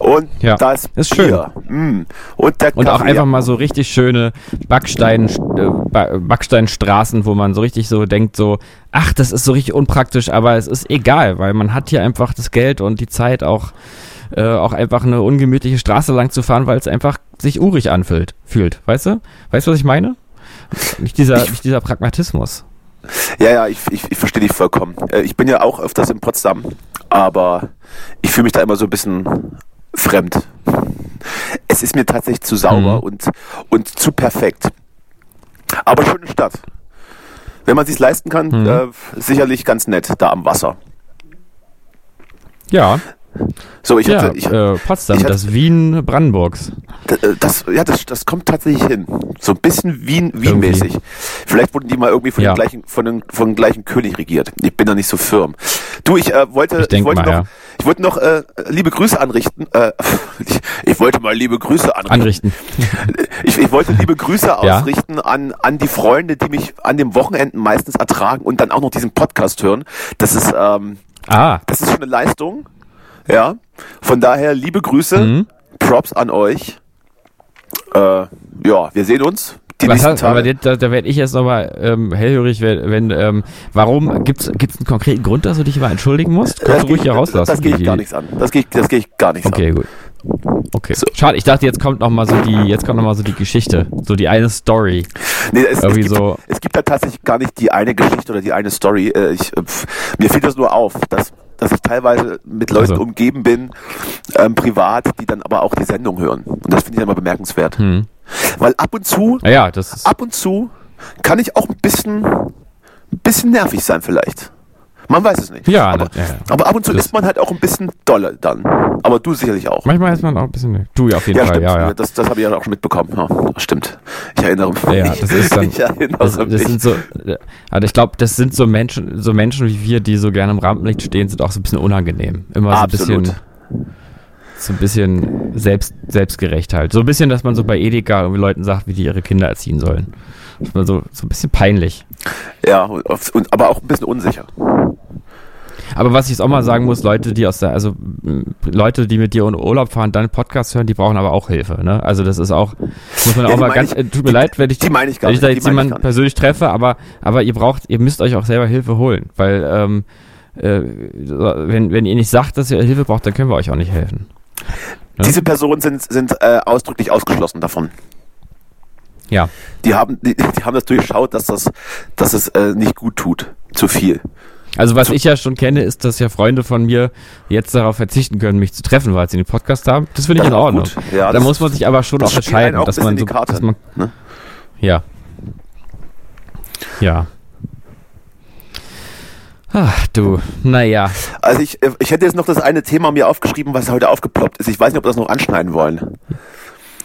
Und Ja, das ist Bier. Mm. Und der Und auch einfach mal so richtig schöne Backstein, äh, Ba- Backsteinstraßen, wo man so richtig so denkt, so, ach, das ist so richtig unpraktisch, aber es ist egal, weil man hat hier einfach das Geld und die Zeit auch, äh, auch einfach eine ungemütliche Straße lang zu fahren, weil es einfach sich urig anfühlt, fühlt, weißt du? Weißt du, was ich meine? Nicht dieser, nicht dieser Pragmatismus. Ja, ja, ich, ich, ich verstehe dich vollkommen. Äh, Ich bin ja auch öfters in Potsdam, aber ich fühle mich da immer so ein bisschen fremd. Es ist mir tatsächlich zu sauber Mhm. und, und zu perfekt. Aber schöne Stadt. Wenn man sich leisten kann, Mhm. äh, sicherlich ganz nett da am Wasser. Ja, So, ich ja, hatte, ich, äh, Potsdam, ich hatte- das Wien Brandenburgs. Äh, Das, ja, das, das kommt tatsächlich hin. So ein bisschen Wien, Wien-mäßig. Vielleicht wurden die mal irgendwie von, Ja. dem gleichen, von, dem, von dem gleichen König regiert. Ich bin da nicht so firm. Du, ich äh, wollte, Ich denk wollte mal, noch, ja. Ich wollte noch äh, liebe Grüße anrichten. Äh, ich, ich wollte mal liebe Grüße anrichten. Anrichten. Ich, ich wollte liebe Grüße Ja. ausrichten an, an die Freunde, die mich an den Wochenenden meistens ertragen und dann auch noch diesen Podcast hören. Das ist, ähm, Ah, das ist schon eine Leistung. Ja. Von daher liebe Grüße, Mhm. Props an euch. Äh, ja, wir sehen uns die Was hast, aber da, da werde ich jetzt nochmal ähm, hellhörig, wenn, ähm, warum gibt's gibt's einen konkreten Grund, dass du dich mal entschuldigen musst? Kannst du ruhig hier rauslassen. das geht ich gar nichts an. Das geht, das geht ich gar nichts Okay, an. gut. Okay. So. Schade, ich dachte, jetzt kommt noch mal so die, jetzt kommt noch mal so die Geschichte, so die eine Story. Nee, es, es, gibt, so- es gibt da tatsächlich gar nicht die eine Geschichte oder die eine Story. Äh, Ich, äh, pf, mir fiel das nur auf, dass, dass ich teilweise mit Leuten Also. umgeben bin, ähm, privat, die dann aber auch die Sendung hören. Und das finde ich dann immer bemerkenswert. Hm. Weil ab und zu ist. ab und zu kann ich auch ein bisschen, ein bisschen nervig sein vielleicht. Man weiß es nicht. Ja, aber, ja, ja. aber ab und zu Das- ist man halt auch ein bisschen dolle dann. Aber du sicherlich auch. Manchmal ist man auch ein bisschen. Du ja auf jeden Ja, Fall, stimmt. ja, ja. Das, das habe ich ja auch schon mitbekommen. Ja, stimmt. Ich erinnere mich. Ja, das ist dann- ich erinnere Das, das mich. sind so, also ich glaube, das sind so Menschen, so Menschen wie wir, die so gerne im Rampenlicht stehen, sind auch so ein bisschen unangenehm. Immer so ein Absolut. bisschen, so ein bisschen selbst, selbstgerecht halt. So ein bisschen, dass man so bei Edeka irgendwie Leuten sagt, wie die ihre Kinder erziehen sollen. Das ist mal so, so ein bisschen peinlich. Ja, aber auch ein bisschen unsicher. Aber was ich jetzt auch mal sagen muss, Leute, die aus der, also Leute, die mit dir in Urlaub fahren, dann Podcast hören, die brauchen aber auch Hilfe. Ne? Also das ist auch, muss man Ja, auch mal ganz, ich- äh, tut mir leid, wenn ich, die meine ich gar wenn ich da jetzt jemanden persönlich treffe, aber, aber ihr braucht, ihr müsst euch auch selber Hilfe holen, weil ähm, äh, wenn, wenn ihr nicht sagt, dass ihr Hilfe braucht, dann können wir euch auch nicht helfen. Ja. Diese Personen sind, sind äh, ausdrücklich ausgeschlossen davon. Ja, Die haben, die, die haben das durchschaut, dass das, dass es äh, nicht gut tut. Zu viel. also was ich ja schon kenne, ist, dass ja Freunde von mir jetzt darauf verzichten können, mich zu treffen, weil sie einen Podcast haben. Das finde ich Das in Ordnung. Ja, da muss man sich aber schon auch dass man so, dass man, ne? ja, ja. Ach, du, naja. Also ich, äh, ich hätte jetzt noch das eine Thema mir aufgeschrieben, was heute aufgeploppt ist. Ich weiß nicht, ob wir das noch anschneiden wollen.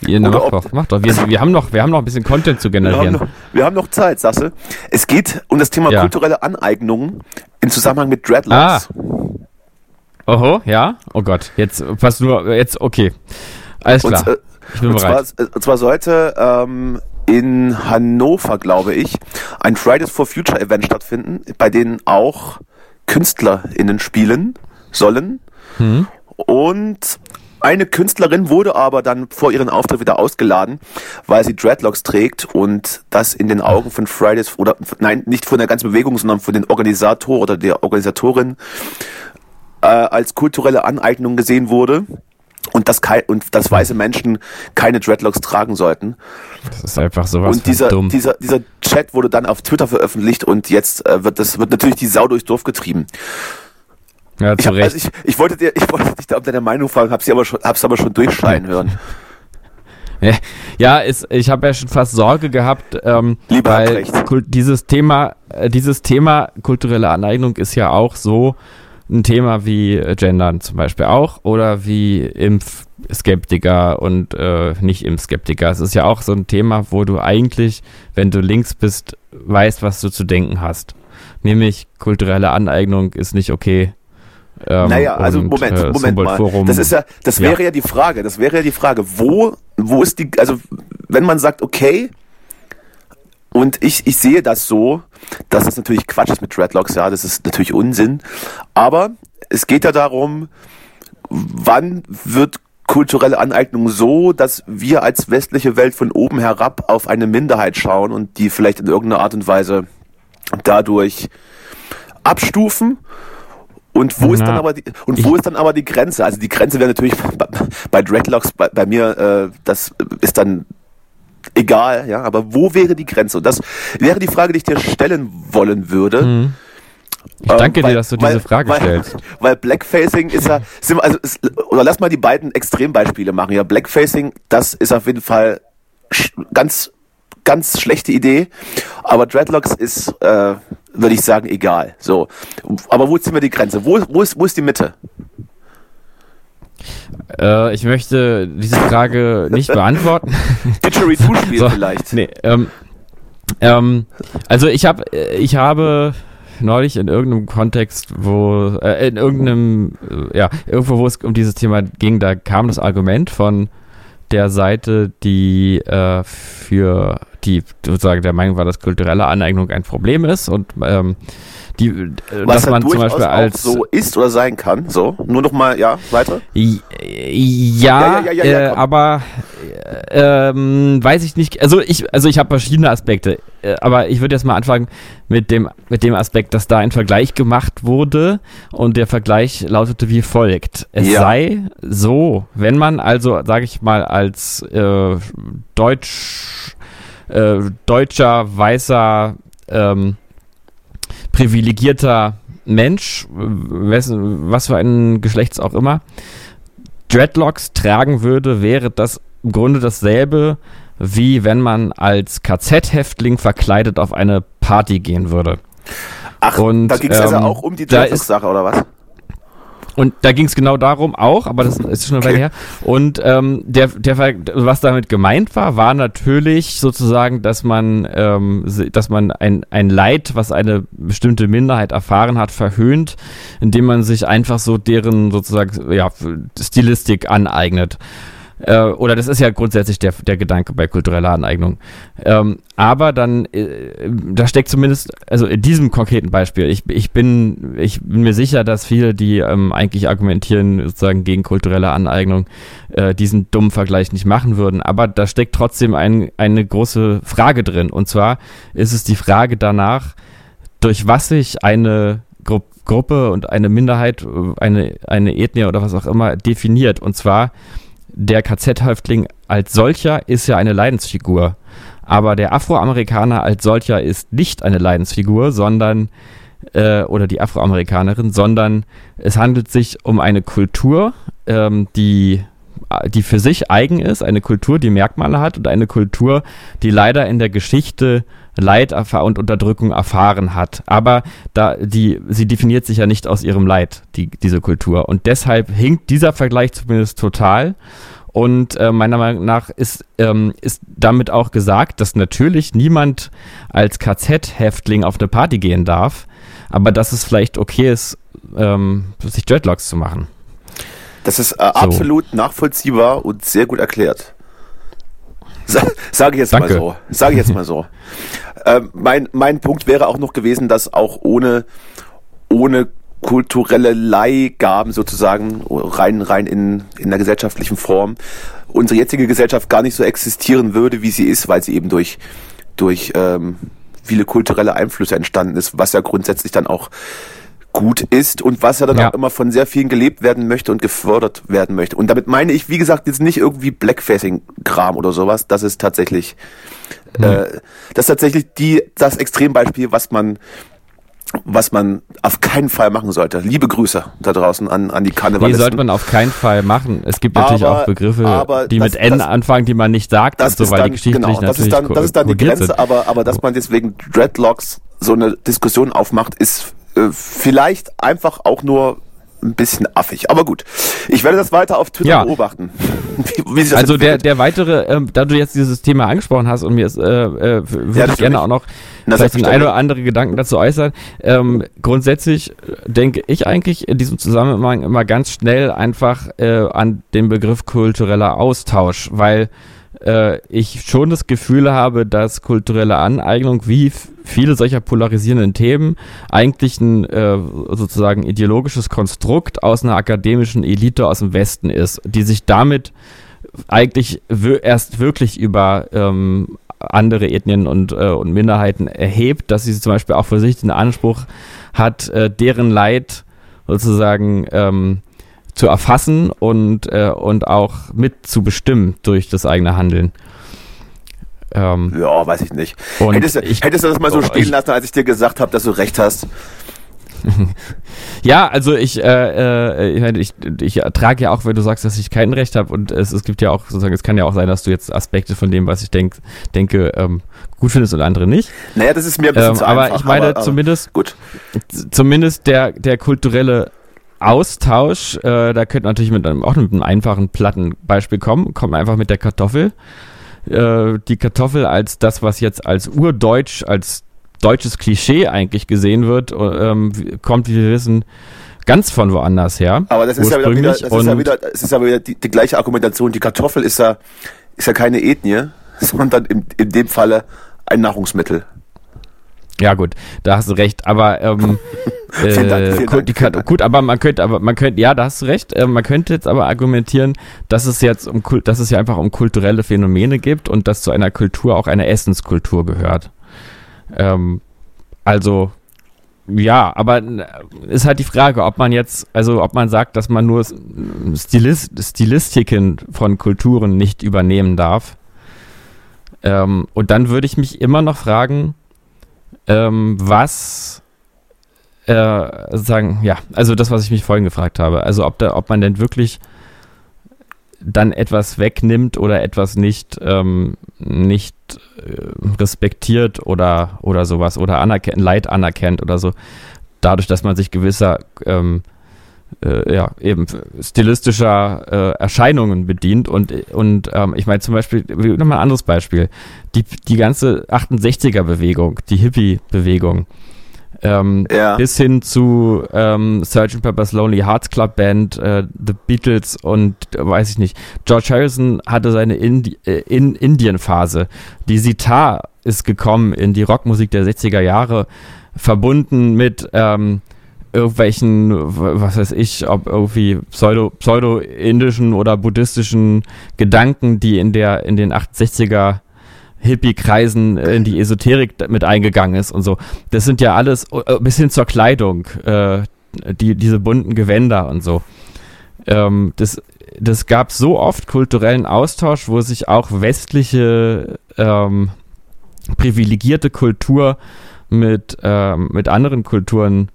Ne, Oder mach doch, mach doch. Wir, wir, haben noch, wir haben noch ein bisschen Content zu Wir haben, generieren. noch, wir haben noch Zeit, sagst du. Es geht um das Thema Ja. kulturelle Aneignungen im Zusammenhang mit Dreadlocks. Oho, ja? Oh Gott, jetzt, pass nur, jetzt, okay. Alles Und, klar. äh, ich bin und, zwar, bereit. äh, und zwar sollte ähm, in Hannover, glaube ich, ein Fridays for Future Event stattfinden, bei denen auch KünstlerInnen spielen sollen. Hm? Und eine Künstlerin wurde aber dann vor ihren Auftritt wieder ausgeladen, weil sie Dreadlocks trägt und das in den Augen von Fridays oder nein, nicht von der ganzen Bewegung, sondern von den Organisator oder der Organisatorin äh, als kulturelle Aneignung gesehen wurde. Und dass, kei und dass weiße Menschen keine Dreadlocks tragen sollten. Das ist einfach sowas und dieser, dumm. dieser, dieser Chat wurde dann auf Twitter veröffentlicht und jetzt äh, wird das wird natürlich die Sau durchs Dorf getrieben. ja, Ich, zu hab, Recht. also ich, ich wollte dir, ich wollte dich da um deine Meinung fragen, hab's aber schon, hab's aber schon durchscheinen hören. Ja, ist, ich habe ja schon fast Sorge gehabt, ähm, Lieber weil dieses Thema, äh, dieses Thema kulturelle Aneignung ist ja auch so ein Thema wie Gendern zum Beispiel auch oder wie Impfskeptiker und äh, nicht Impfskeptiker. Es ist ja auch so ein Thema, wo du eigentlich, wenn du links bist, weißt, was du zu denken hast. Nämlich kulturelle Aneignung ist nicht okay. Ähm, naja, also und, Moment, äh, Moment mal. Das ist ja, das wäre ja. ja die Frage. Das wäre ja die Frage, wo, wo ist die, also wenn man sagt, okay, und ich, ich sehe das so, dass das natürlich Quatsch ist mit Dreadlocks, ja, das ist natürlich Unsinn. Aber es geht ja darum, wann wird kulturelle Aneignung so, dass wir als westliche Welt von oben herab auf eine Minderheit schauen und die vielleicht in irgendeiner Art und Weise dadurch abstufen und wo Na, ist dann aber die, und wo ist dann aber die Grenze? Also die Grenze wäre natürlich bei, bei Dreadlocks bei, bei mir, äh, das ist dann egal, ja, aber wo wäre die Grenze? Und das wäre die Frage, die ich dir stellen wollen würde. Mhm. Ich danke ähm, weil, dir, dass du diese Frage weil, stellst. Weil Blackfacing ist ja, also ist, oder lass mal die beiden Extrembeispiele machen. Ja, Blackfacing, das ist auf jeden Fall ganz, ganz schlechte Idee. Aber Dreadlocks ist, äh, würde ich sagen, egal. So. Aber wo ziehen wir die Grenze? Wo, wo, ist, wo ist die Mitte? Äh, ich möchte diese Frage nicht beantworten. Didgeridoo-Spiel so, vielleicht. Nee, ähm, ähm, also ich habe, ich habe neulich in irgendeinem Kontext, wo, äh, in irgendeinem, äh, ja, irgendwo, wo es um dieses Thema ging, da kam das Argument von der Seite, die äh, für die sozusagen der Meinung war, dass kulturelle Aneignung ein Problem ist und ähm, die, äh, Was dass man zum Beispiel als so ist oder sein kann. So, nur noch mal, ja, weiter. Ja, ja, ja, ja äh, aber äh, ähm, weiß ich nicht. Also ich, also ich habe verschiedene Aspekte, äh, aber ich würde jetzt mal anfangen mit dem mit dem Aspekt, dass da ein Vergleich gemacht wurde und der Vergleich lautete wie folgt: Es sei so, wenn man also, sage ich mal, als äh, Deutsch äh, deutscher weißer ähm, privilegierter Mensch, was für ein Geschlechts auch immer, Dreadlocks tragen würde, wäre das im Grunde dasselbe, wie wenn man als KZ-Häftling verkleidet auf eine Party gehen würde. Ach, und, da ging es also ähm, also auch um die Dreadlocks-Sache, oder was? Und da ging es genau darum auch, aber das ist schon eine Weile her. Und ähm, der, der, was damit gemeint war, war natürlich sozusagen, dass man, ähm, dass man ein, ein Leid, was eine bestimmte Minderheit erfahren hat, verhöhnt, indem man sich einfach so deren sozusagen ja, Stilistik aneignet. Äh, oder das ist ja grundsätzlich der, der Gedanke bei kultureller Aneignung. Ähm, aber dann, äh, da steckt zumindest, also in diesem konkreten Beispiel, ich, ich, bin, ich bin mir sicher, dass viele, die ähm, eigentlich argumentieren sozusagen gegen kulturelle Aneignung, äh, diesen dummen Vergleich nicht machen würden. Aber da steckt trotzdem ein, eine große Frage drin. Und zwar ist es die Frage danach, durch was sich eine Gru Gruppe und eine Minderheit, eine, eine Ethnie oder was auch immer definiert. Und zwar, der KZ-Häftling als solcher ist ja eine Leidensfigur. Aber der Afroamerikaner als solcher ist nicht eine Leidensfigur, sondern, äh, oder die Afroamerikanerin, sondern es handelt sich um eine Kultur, ähm, die die für sich eigen ist, eine Kultur, die Merkmale hat und eine Kultur, die leider in der Geschichte Leid und Unterdrückung erfahren hat. Aber da die, sie definiert sich ja nicht aus ihrem Leid, die, diese Kultur. Und deshalb hinkt dieser Vergleich zumindest total. Und äh, meiner Meinung nach ist, ähm, ist damit auch gesagt, dass natürlich niemand als KZ-Häftling auf eine Party gehen darf, aber dass es vielleicht okay ist, ähm, sich Dreadlocks zu machen. Das ist äh, so. absolut nachvollziehbar und sehr gut erklärt. Sa sage ich jetzt Danke. mal so. Sage ich jetzt mal so. Ähm, mein, mein Punkt wäre auch noch gewesen, dass auch ohne, ohne kulturelle Leihgaben sozusagen rein, rein in, in der gesellschaftlichen Form unsere jetzige Gesellschaft gar nicht so existieren würde, wie sie ist, weil sie eben durch, durch ähm, viele kulturelle Einflüsse entstanden ist, was ja grundsätzlich dann auch gut ist und was ja dann ja. auch immer von sehr vielen gelebt werden möchte und gefördert werden möchte. Und damit meine ich, wie gesagt, jetzt nicht irgendwie Blackfacing-Kram oder sowas. Das ist tatsächlich, mhm. äh, das ist tatsächlich die, das Extrembeispiel, was man, was man auf keinen Fall machen sollte. Liebe Grüße da draußen an, an die Karnevalisten. sollte man auf keinen Fall machen. Es gibt natürlich Aber- auch Begriffe, die das- mit N das- anfangen, die man nicht sagt das und so, ist weil dann, die genau, das natürlich ist dann, das ist dann die Grenze, sind. aber, aber dass man deswegen Dreadlocks so eine Diskussion aufmacht, ist vielleicht einfach auch nur ein bisschen affig. Aber gut, ich werde das weiter auf Twitter Ja. beobachten. wie, wie Also der, der weitere, ähm, da du jetzt dieses Thema angesprochen hast und mir ist, äh, äh, würde ich natürlich. gerne auch noch Na, vielleicht den ein oder andere Gedanken dazu äußern. Ähm, grundsätzlich denke ich eigentlich in diesem Zusammenhang immer ganz schnell einfach äh, an den Begriff kultureller Austausch, weil äh, ich schon das Gefühl habe, dass kulturelle Aneignung wie viele solcher polarisierenden Themen eigentlich ein äh, sozusagen ideologisches Konstrukt aus einer akademischen Elite aus dem Westen ist, die sich damit eigentlich erst wirklich über ähm, andere Ethnien und, äh, und Minderheiten erhebt, dass sie zum Beispiel auch für sich den Anspruch hat, äh, deren Leid sozusagen ähm, zu erfassen und, äh, und auch mit zu bestimmen durch das eigene Handeln. Ähm, Ja, weiß ich nicht. hättest, du- ich- hättest du das mal so oh, stehen ich- lassen, als ich dir gesagt habe, dass du recht hast? Ja, also ich, äh, äh, ich, ich, ertrage ja auch, wenn du sagst, dass ich kein Recht habe und es, es gibt ja auch, sozusagen, es kann ja auch sein, dass du jetzt Aspekte von dem, was ich denk, denke, ähm, gut findest und andere nicht. Naja, das ist mir ein bisschen Ähm, zu aber einfach. ich meine aber, aber, zumindest, Gut. zumindest der, der kulturelle Austausch, äh, da könnte natürlich mit einem, auch mit einem einfachen platten Beispiel kommen, kommt einfach mit der Kartoffel. Äh, die Kartoffel als das, was jetzt als urdeutsch, als deutsches Klischee eigentlich gesehen wird, äh, ähm, kommt, wie wir wissen, ganz von woanders her. Aber das ist ja wieder, das ist ja wieder, es ist ja wieder die, die gleiche Argumentation. Die Kartoffel ist ja, ist ja keine Ethnie, sondern in, in dem Falle ein Nahrungsmittel. Ja gut, da hast du recht, aber ähm, Vielen Dank, äh, vielen gut, Dank, vielen Dank. gut, aber man könnte, aber man könnte, ja, da hast du recht, äh, man könnte jetzt aber argumentieren, dass es jetzt um dass es ja einfach um kulturelle Phänomene gibt und dass zu einer Kultur auch eine Essenskultur gehört. Ähm, also ja, aber ist halt die Frage, ob man jetzt, also ob man sagt, dass man nur Stilist, Stilistiken von Kulturen nicht übernehmen darf. Ähm, und dann würde ich mich immer noch fragen, ähm, was äh, sagen, ja, also das, was ich mich vorhin gefragt habe, also ob da, ob man denn wirklich dann etwas wegnimmt oder etwas nicht, ähm, nicht äh, respektiert oder, oder sowas oder anerkennt, Leid anerkennt oder so, dadurch, dass man sich gewisser ähm, äh, ja, eben stilistischer äh, Erscheinungen bedient und, und ähm, ich meine zum Beispiel, nochmal ein anderes Beispiel, die, die ganze 68er-Bewegung, die Hippie-Bewegung, ähm, Ja. bis hin zu ähm, Sgt. Pepper's Lonely Hearts Club Band, äh, The Beatles und äh, weiß ich nicht. George Harrison hatte seine Indi äh, in Indien-Phase. Die Sitar ist gekommen in die Rockmusik der 60er Jahre, verbunden mit ähm, irgendwelchen, was weiß ich, ob irgendwie pseudo, pseudo-indischen oder buddhistischen Gedanken, die in der, in den 68er Hippie-Kreisen äh, in die Esoterik mit eingegangen ist und so. Das sind ja alles, äh, bis hin zur Kleidung, äh, die, diese bunten Gewänder und so. Ähm, das, das gab so oft kulturellen Austausch, wo sich auch westliche ähm, privilegierte Kultur mit, ähm, mit anderen Kulturen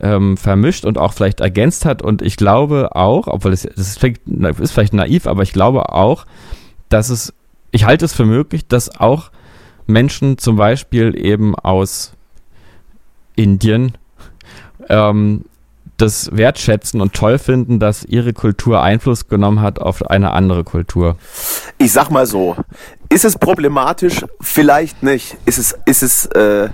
ähm, vermischt und auch vielleicht ergänzt hat. Und ich glaube auch, obwohl es das vielleicht, ist vielleicht naiv, aber ich glaube auch, dass es, ich halte es für möglich, dass auch Menschen zum Beispiel eben aus Indien ähm, das wertschätzen und toll finden, dass ihre Kultur Einfluss genommen hat auf eine andere Kultur. Ich sag mal so, ist es problematisch? Vielleicht nicht. Ist es, ist es, äh,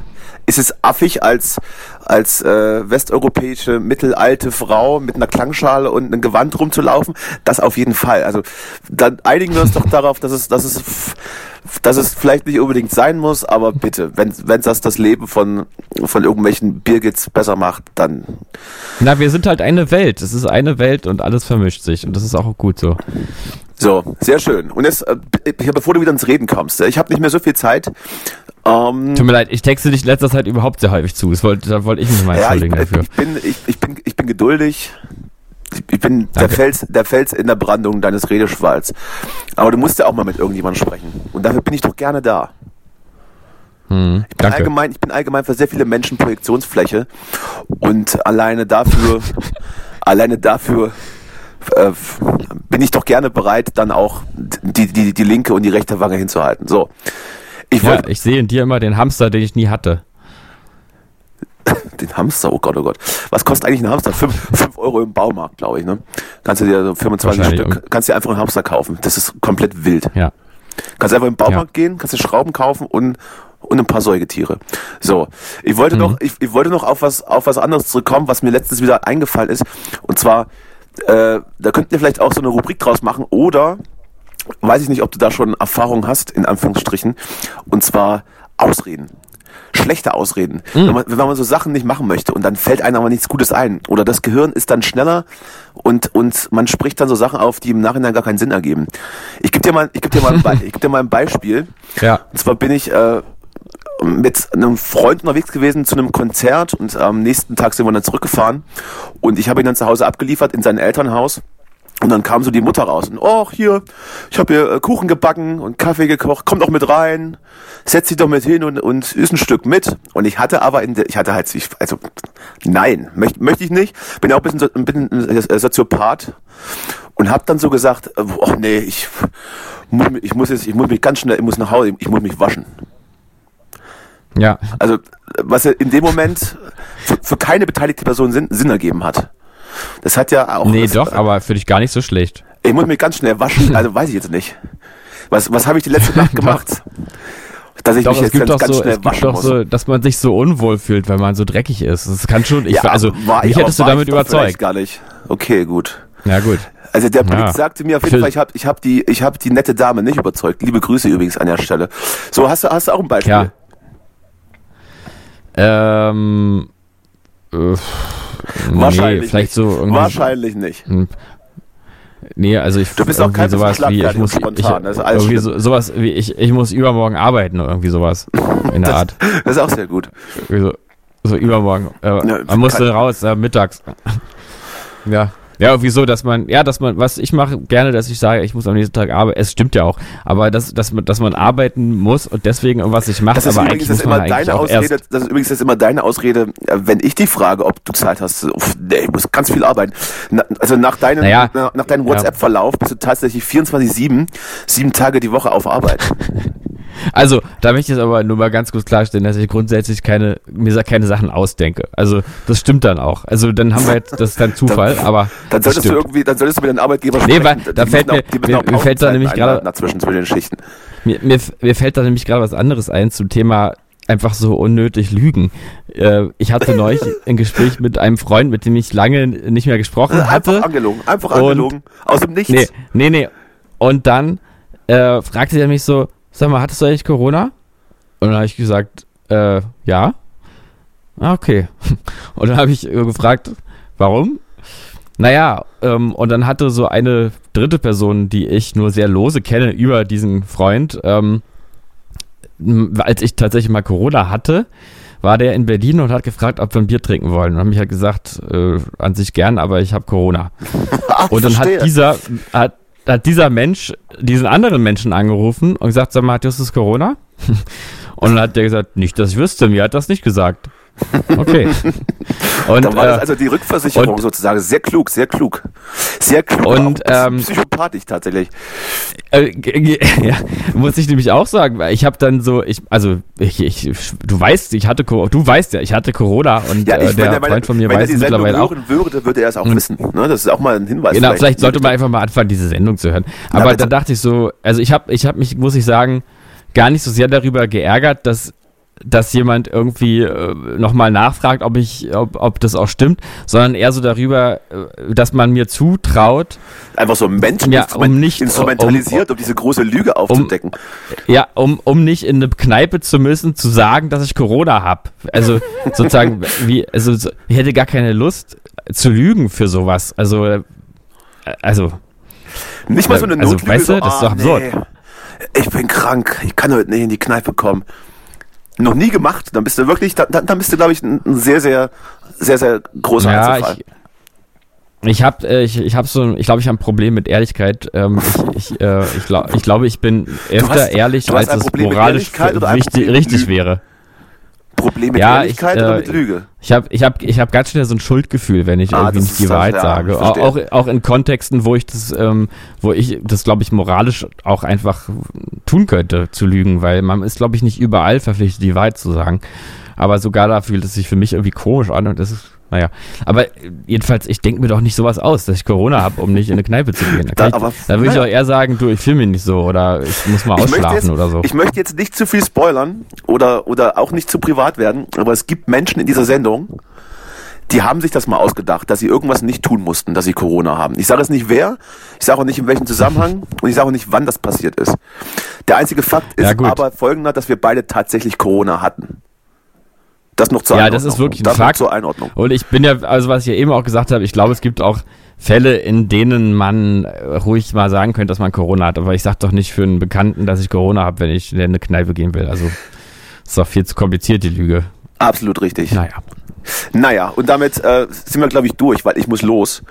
ist es affig als, als äh, westeuropäische mittelalte Frau mit einer Klangschale und einem Gewand rumzulaufen? Das auf jeden Fall. Also dann einigen wir uns doch darauf, dass es, dass es, dass es vielleicht nicht unbedingt sein muss, aber bitte, wenn wenn das das Leben von von irgendwelchen Birgits besser macht, dann Na, wir sind halt eine Welt. Es ist eine Welt und alles vermischt sich und das ist auch gut so. So, sehr schön. Und jetzt, äh, bevor du wieder ins Reden kommst, ich habe nicht mehr so viel Zeit. Ähm, Tut mir leid, ich texte dich letzter Zeit überhaupt sehr häufig zu. Das wollte, da wollte ich mich mal ja, ich, entschuldigen dafür. ich, bin, ich, ich, bin, ich bin geduldig. Ich, bin der Danke. Fels, der Fels in der Brandung deines Redeschwalls. Aber du musst ja auch mal mit irgendjemandem sprechen. Und dafür bin ich doch gerne da. Hm, ich, bin allgemein, ich bin allgemein für sehr viele Menschen Projektionsfläche und alleine dafür, alleine dafür äh, bin ich doch gerne bereit, dann auch die, die, die linke und die rechte Wange hinzuhalten. So. Ich, wollt, ja, ich sehe in dir immer den Hamster, den ich nie hatte. den Hamster, oh Gott, oh Gott. Was kostet eigentlich ein Hamster? 5 Euro im Baumarkt, glaube ich, ne? Kannst du dir so 25 Stück, kannst dir einfach einen Hamster kaufen. Das ist komplett wild. Ja. Kannst einfach im Baumarkt ja. gehen, kannst dir Schrauben kaufen und und ein paar Säugetiere. So, ich wollte mhm. noch, ich, ich wollte noch auf was, auf was anderes zurückkommen, was mir letztens wieder eingefallen ist. Und zwar, äh, da könnten wir vielleicht auch so eine Rubrik draus machen oder weiß ich nicht, ob du da schon Erfahrung hast, in Anführungsstrichen, und zwar Ausreden. Schlechte Ausreden. Mhm. Wenn, man, wenn man so Sachen nicht machen möchte und dann fällt einem aber nichts Gutes ein. Oder das Gehirn ist dann schneller und, und man spricht dann so Sachen auf, die im Nachhinein gar keinen Sinn ergeben. Ich gebe dir mal, ich geb dir mal, ein ich geb dir mal ein Beispiel. Ja. Und zwar bin ich äh, mit einem Freund unterwegs gewesen zu einem Konzert und am nächsten Tag sind wir dann zurückgefahren und ich habe ihn dann zu Hause abgeliefert in sein Elternhaus und dann kam so die Mutter raus und, oh, hier, ich habe hier äh, Kuchen gebacken und Kaffee gekocht, komm doch mit rein, setz dich doch mit hin und, und isst ein Stück mit. Und ich hatte aber, in der, ich hatte halt, ich, also, nein, möchte möchte ich nicht, bin ja auch ein bisschen, ein bisschen äh, Soziopath und hab dann so gesagt, oh nee, ich, ich muss jetzt, ich muss mich ganz schnell, ich muss nach Hause, ich muss mich waschen. Ja. Also, was in dem Moment für, für keine beteiligte Person Sinn, Sinn ergeben hat. Das hat ja auch. Nee, das, doch, aber für dich gar nicht so schlecht. Ich muss mich ganz schnell waschen, also weiß ich jetzt nicht. Was, was habe ich die letzte Nacht gemacht? dass ich doch, mich jetzt ganz, ganz so, schnell doch muss. so, dass man sich so unwohl fühlt, wenn man so dreckig ist. Das kann schon, ich, ja, also, war mich hättest du damit überzeugt. gar nicht. Okay, gut. Ja, gut. Also der Blick ja. sagte mir auf jeden Fall, ich habe ich hab die, ich hab die nette Dame nicht überzeugt. Liebe Grüße übrigens an der Stelle. So, hast du, hast du auch ein Beispiel? Ja. Ähm, äh, Wahrscheinlich. Nee, vielleicht so irgendwie Wahrscheinlich nicht. Nee, also ich Du bist auch kein sowas wie ich muss spontan, ich, irgendwie so, sowas wie ich ich muss übermorgen arbeiten oder irgendwie sowas in der das, Art. Das ist auch sehr gut. So, so übermorgen. Äh, ja, man musste raus äh, mittags. ja. Ja, irgendwie so, dass man, ja, dass man, was ich mache gerne, dass ich sage, ich muss am nächsten Tag arbeiten. Es stimmt ja auch, aber dass, dass, man, dass man arbeiten muss und deswegen irgendwas ich mache, aber eigentlich man eigentlich auch Ausrede, Das ist übrigens das immer deine Ausrede, wenn ich die frage, ob du Zeit hast. Uff, nee, ich muss ganz viel arbeiten. Na, also nach deinem, naja, nach, nach deinem WhatsApp-Verlauf bist du tatsächlich 24-7, sieben Tage die Woche auf Arbeit. Also, da möchte ich jetzt aber nur mal ganz kurz klarstellen, dass ich grundsätzlich keine, mir keine Sachen ausdenke. Also, das stimmt dann auch. Also, dann haben wir jetzt, das ist dann Zufall, dann, aber. Dann solltest du irgendwie, dann solltest du mit deinem Arbeitgeber sprechen. Nee, weil, da fällt mir, mir, mir fällt da nämlich gerade, zwischen den Schichten. Mir, mir, mir fällt da nämlich gerade was anderes ein zum Thema einfach so unnötig lügen. Äh, ich hatte neulich ein Gespräch mit einem Freund, mit dem ich lange nicht mehr gesprochen hatte. Einfach angelogen, einfach angelogen. Aus dem Nichts. Nee, nee, nee. Und dann äh, fragte er mich so, sag mal, hattest du eigentlich Corona? Und dann habe ich gesagt, äh, ja. Ah, okay. Und dann habe ich gefragt, warum? Naja, ähm, und dann hatte so eine dritte Person, die ich nur sehr lose kenne, über diesen Freund, ähm, als ich tatsächlich mal Corona hatte, war der in Berlin und hat gefragt, ob wir ein Bier trinken wollen. Und habe ich halt gesagt, äh, an sich gern, aber ich habe Corona. Ach, und dann hat dieser, hat, hat dieser Mensch diesen anderen Menschen angerufen und gesagt, sag mal, hat Justus Corona? Und dann hat der gesagt, nicht, dass ich wüsste, mir hat das nicht gesagt. Okay. Und, da war das äh, also die Rückversicherung und, sozusagen. Sehr klug, sehr klug. Sehr klug. Und ähm, psychopathisch tatsächlich. Äh, ja, muss ich nämlich auch sagen, weil ich habe dann so, ich, also ich, ich, du weißt, ich hatte, du weißt ja, ich hatte Corona und ja, ich, äh, der Freund von mir weiß mittlerweile auch. würde, würde er es auch und, wissen. Ne? Das ist auch mal ein Hinweis. Genau, vielleicht, vielleicht sollte man einfach mal anfangen, diese Sendung zu hören. Aber ja, da dachte ich so, also ich habe, ich habe mich, muss ich sagen, gar nicht so sehr darüber geärgert, dass dass jemand irgendwie äh, nochmal nachfragt, ob ich, ob, ob das auch stimmt, sondern eher so darüber, äh, dass man mir zutraut. Einfach so Menschen ja, um nicht, instrumentalisiert, um, um, diese große Lüge aufzudecken. Um, ja, um, um nicht in eine Kneipe zu müssen, zu sagen, dass ich Corona habe. Also sozusagen, wie, also ich hätte gar keine Lust zu lügen für sowas. Also, äh, also. Nicht mal so eine Notlüge. Also, weißt du, das ist doch ah, absurd. Nee, ich bin krank, ich kann heute nicht in die Kneipe kommen noch nie gemacht, dann bist du wirklich, dann, dann bist du, glaube ich, ein, sehr, sehr, sehr, sehr großer ja, Einzelfall. Ich, Ich habe, äh, ich, ich habe so, ich glaube, ich habe ein Problem mit Ehrlichkeit. Ähm, ich, ich, äh, ich, glaub, ich glaube, ich bin öfter hast- ehrlich, als es moralisch richtig, richtig wäre. Problem mit Ja, Ehrlichkeit ich, oder äh, mit Lüge? Ich habe, ich habe, ich habe ganz schnell so ein Schuldgefühl, wenn ich Ah, irgendwie nicht die Wahrheit ja, sage. auch, auch in Kontexten, wo ich das, ähm, wo ich das, glaube ich, moralisch auch einfach tun könnte, zu lügen, weil man ist, glaube ich, nicht überall verpflichtet, die Wahrheit zu sagen. Aber sogar da fühlt es sich für mich irgendwie komisch an und das ist, naja. Aber äh, jedenfalls, ich denke mir doch nicht sowas aus, dass ich Corona habe, um nicht in eine Kneipe zu gehen. Da, Da- ich, da würde ich auch eher sagen, du, ich fühle mich nicht so oder ich muss mal ausschlafen jetzt, oder so. ich möchte jetzt nicht zu viel spoilern oder, oder auch nicht zu privat werden, aber es gibt Menschen in dieser Sendung, die haben sich das mal ausgedacht, dass sie irgendwas nicht tun mussten, dass sie Corona haben. Ich sage es nicht wer, ich sage auch nicht in welchem Zusammenhang und ich sage auch nicht, wann das passiert ist. Der einzige Fakt ist Ja, aber folgender, dass wir beide tatsächlich Corona hatten. Das noch zur Ja, Einordnung. das ist wirklich ein das Fakt. zur Einordnung. Und ich bin ja, also was ich ja eben auch gesagt habe, ich glaube, es gibt auch Fälle, in denen man äh, ruhig mal sagen könnte, dass man Corona hat. Aber ich sage doch nicht für einen Bekannten, dass ich Corona habe, wenn ich in eine Kneipe gehen will. Also ist doch viel zu kompliziert, die Lüge. Absolut richtig. Naja. Naja, und damit äh, sind wir, glaube ich, durch, weil ich muss los.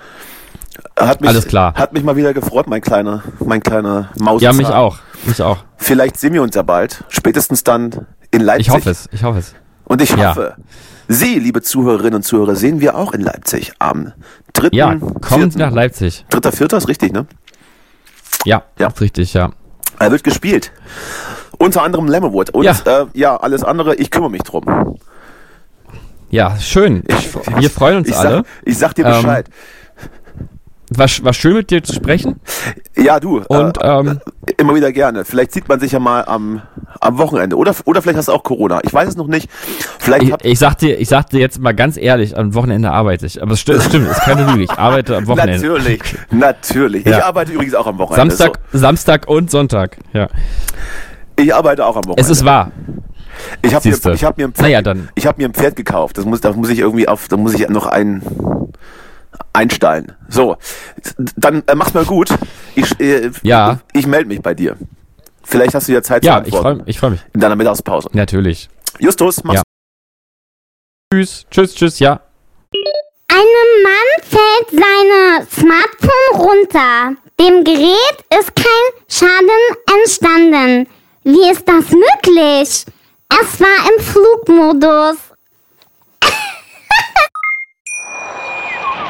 Hat mich, Alles klar. Hat mich mal wieder gefreut, mein kleiner, mein kleiner Maus. Ja, mich auch. Mich auch. Vielleicht sehen wir uns ja bald. Spätestens dann in Leipzig. Ich hoffe es. Ich hoffe es. Und ich Ja. hoffe, Sie, liebe Zuhörerinnen und Zuhörer, sehen wir auch in Leipzig am 3. Ja, kommt vierten. nach Leipzig. Dritter, vierter ist richtig, ne? Ja, Ja. ist richtig, ja. Er wird gespielt. Unter anderem Lemmerwood. Und Ja. ja, äh, ja alles andere, ich kümmere mich drum. Ja, schön. Ich, wir freuen uns Ich alle. sag, ich sag dir Ähm, Bescheid. War, war schön mit dir zu sprechen. Ja, du. Und äh, ähm, Immer wieder gerne. Vielleicht sieht man sich ja mal am, am Wochenende. Oder, oder vielleicht hast du auch Corona. Ich weiß es noch nicht. Vielleicht ich, hab, ich sag dir, ich sag dir jetzt mal ganz ehrlich, am Wochenende arbeite ich. Aber es stimmt, es stimmt, ist keine Lüge. Ich arbeite am Wochenende. Natürlich. Natürlich. Ich Ja. arbeite übrigens auch am Wochenende. Samstag, Samstag und Sonntag. Ja. So, ich arbeite auch am Wochenende. Es ist wahr. Ich habe mir, ich hab mir ein Pferd, Naja, ich habe mir ein Pferd gekauft. Das muss, da muss ich irgendwie auf, da muss ich noch ein einstallen. So, dann äh, mach's mal gut. Ich, äh, Ja. ich melde mich bei dir. Vielleicht hast du ja Zeit Ja, zu ich antworten. freue ich freu mich. In deiner Mittagspause. Natürlich. Justus, mach's Ja. Tschüss, tschüss, tschüss, ja. Einem Mann fällt seine Smartphone runter. Dem Gerät ist kein Schaden entstanden. Wie ist das möglich? Es war im Flugmodus.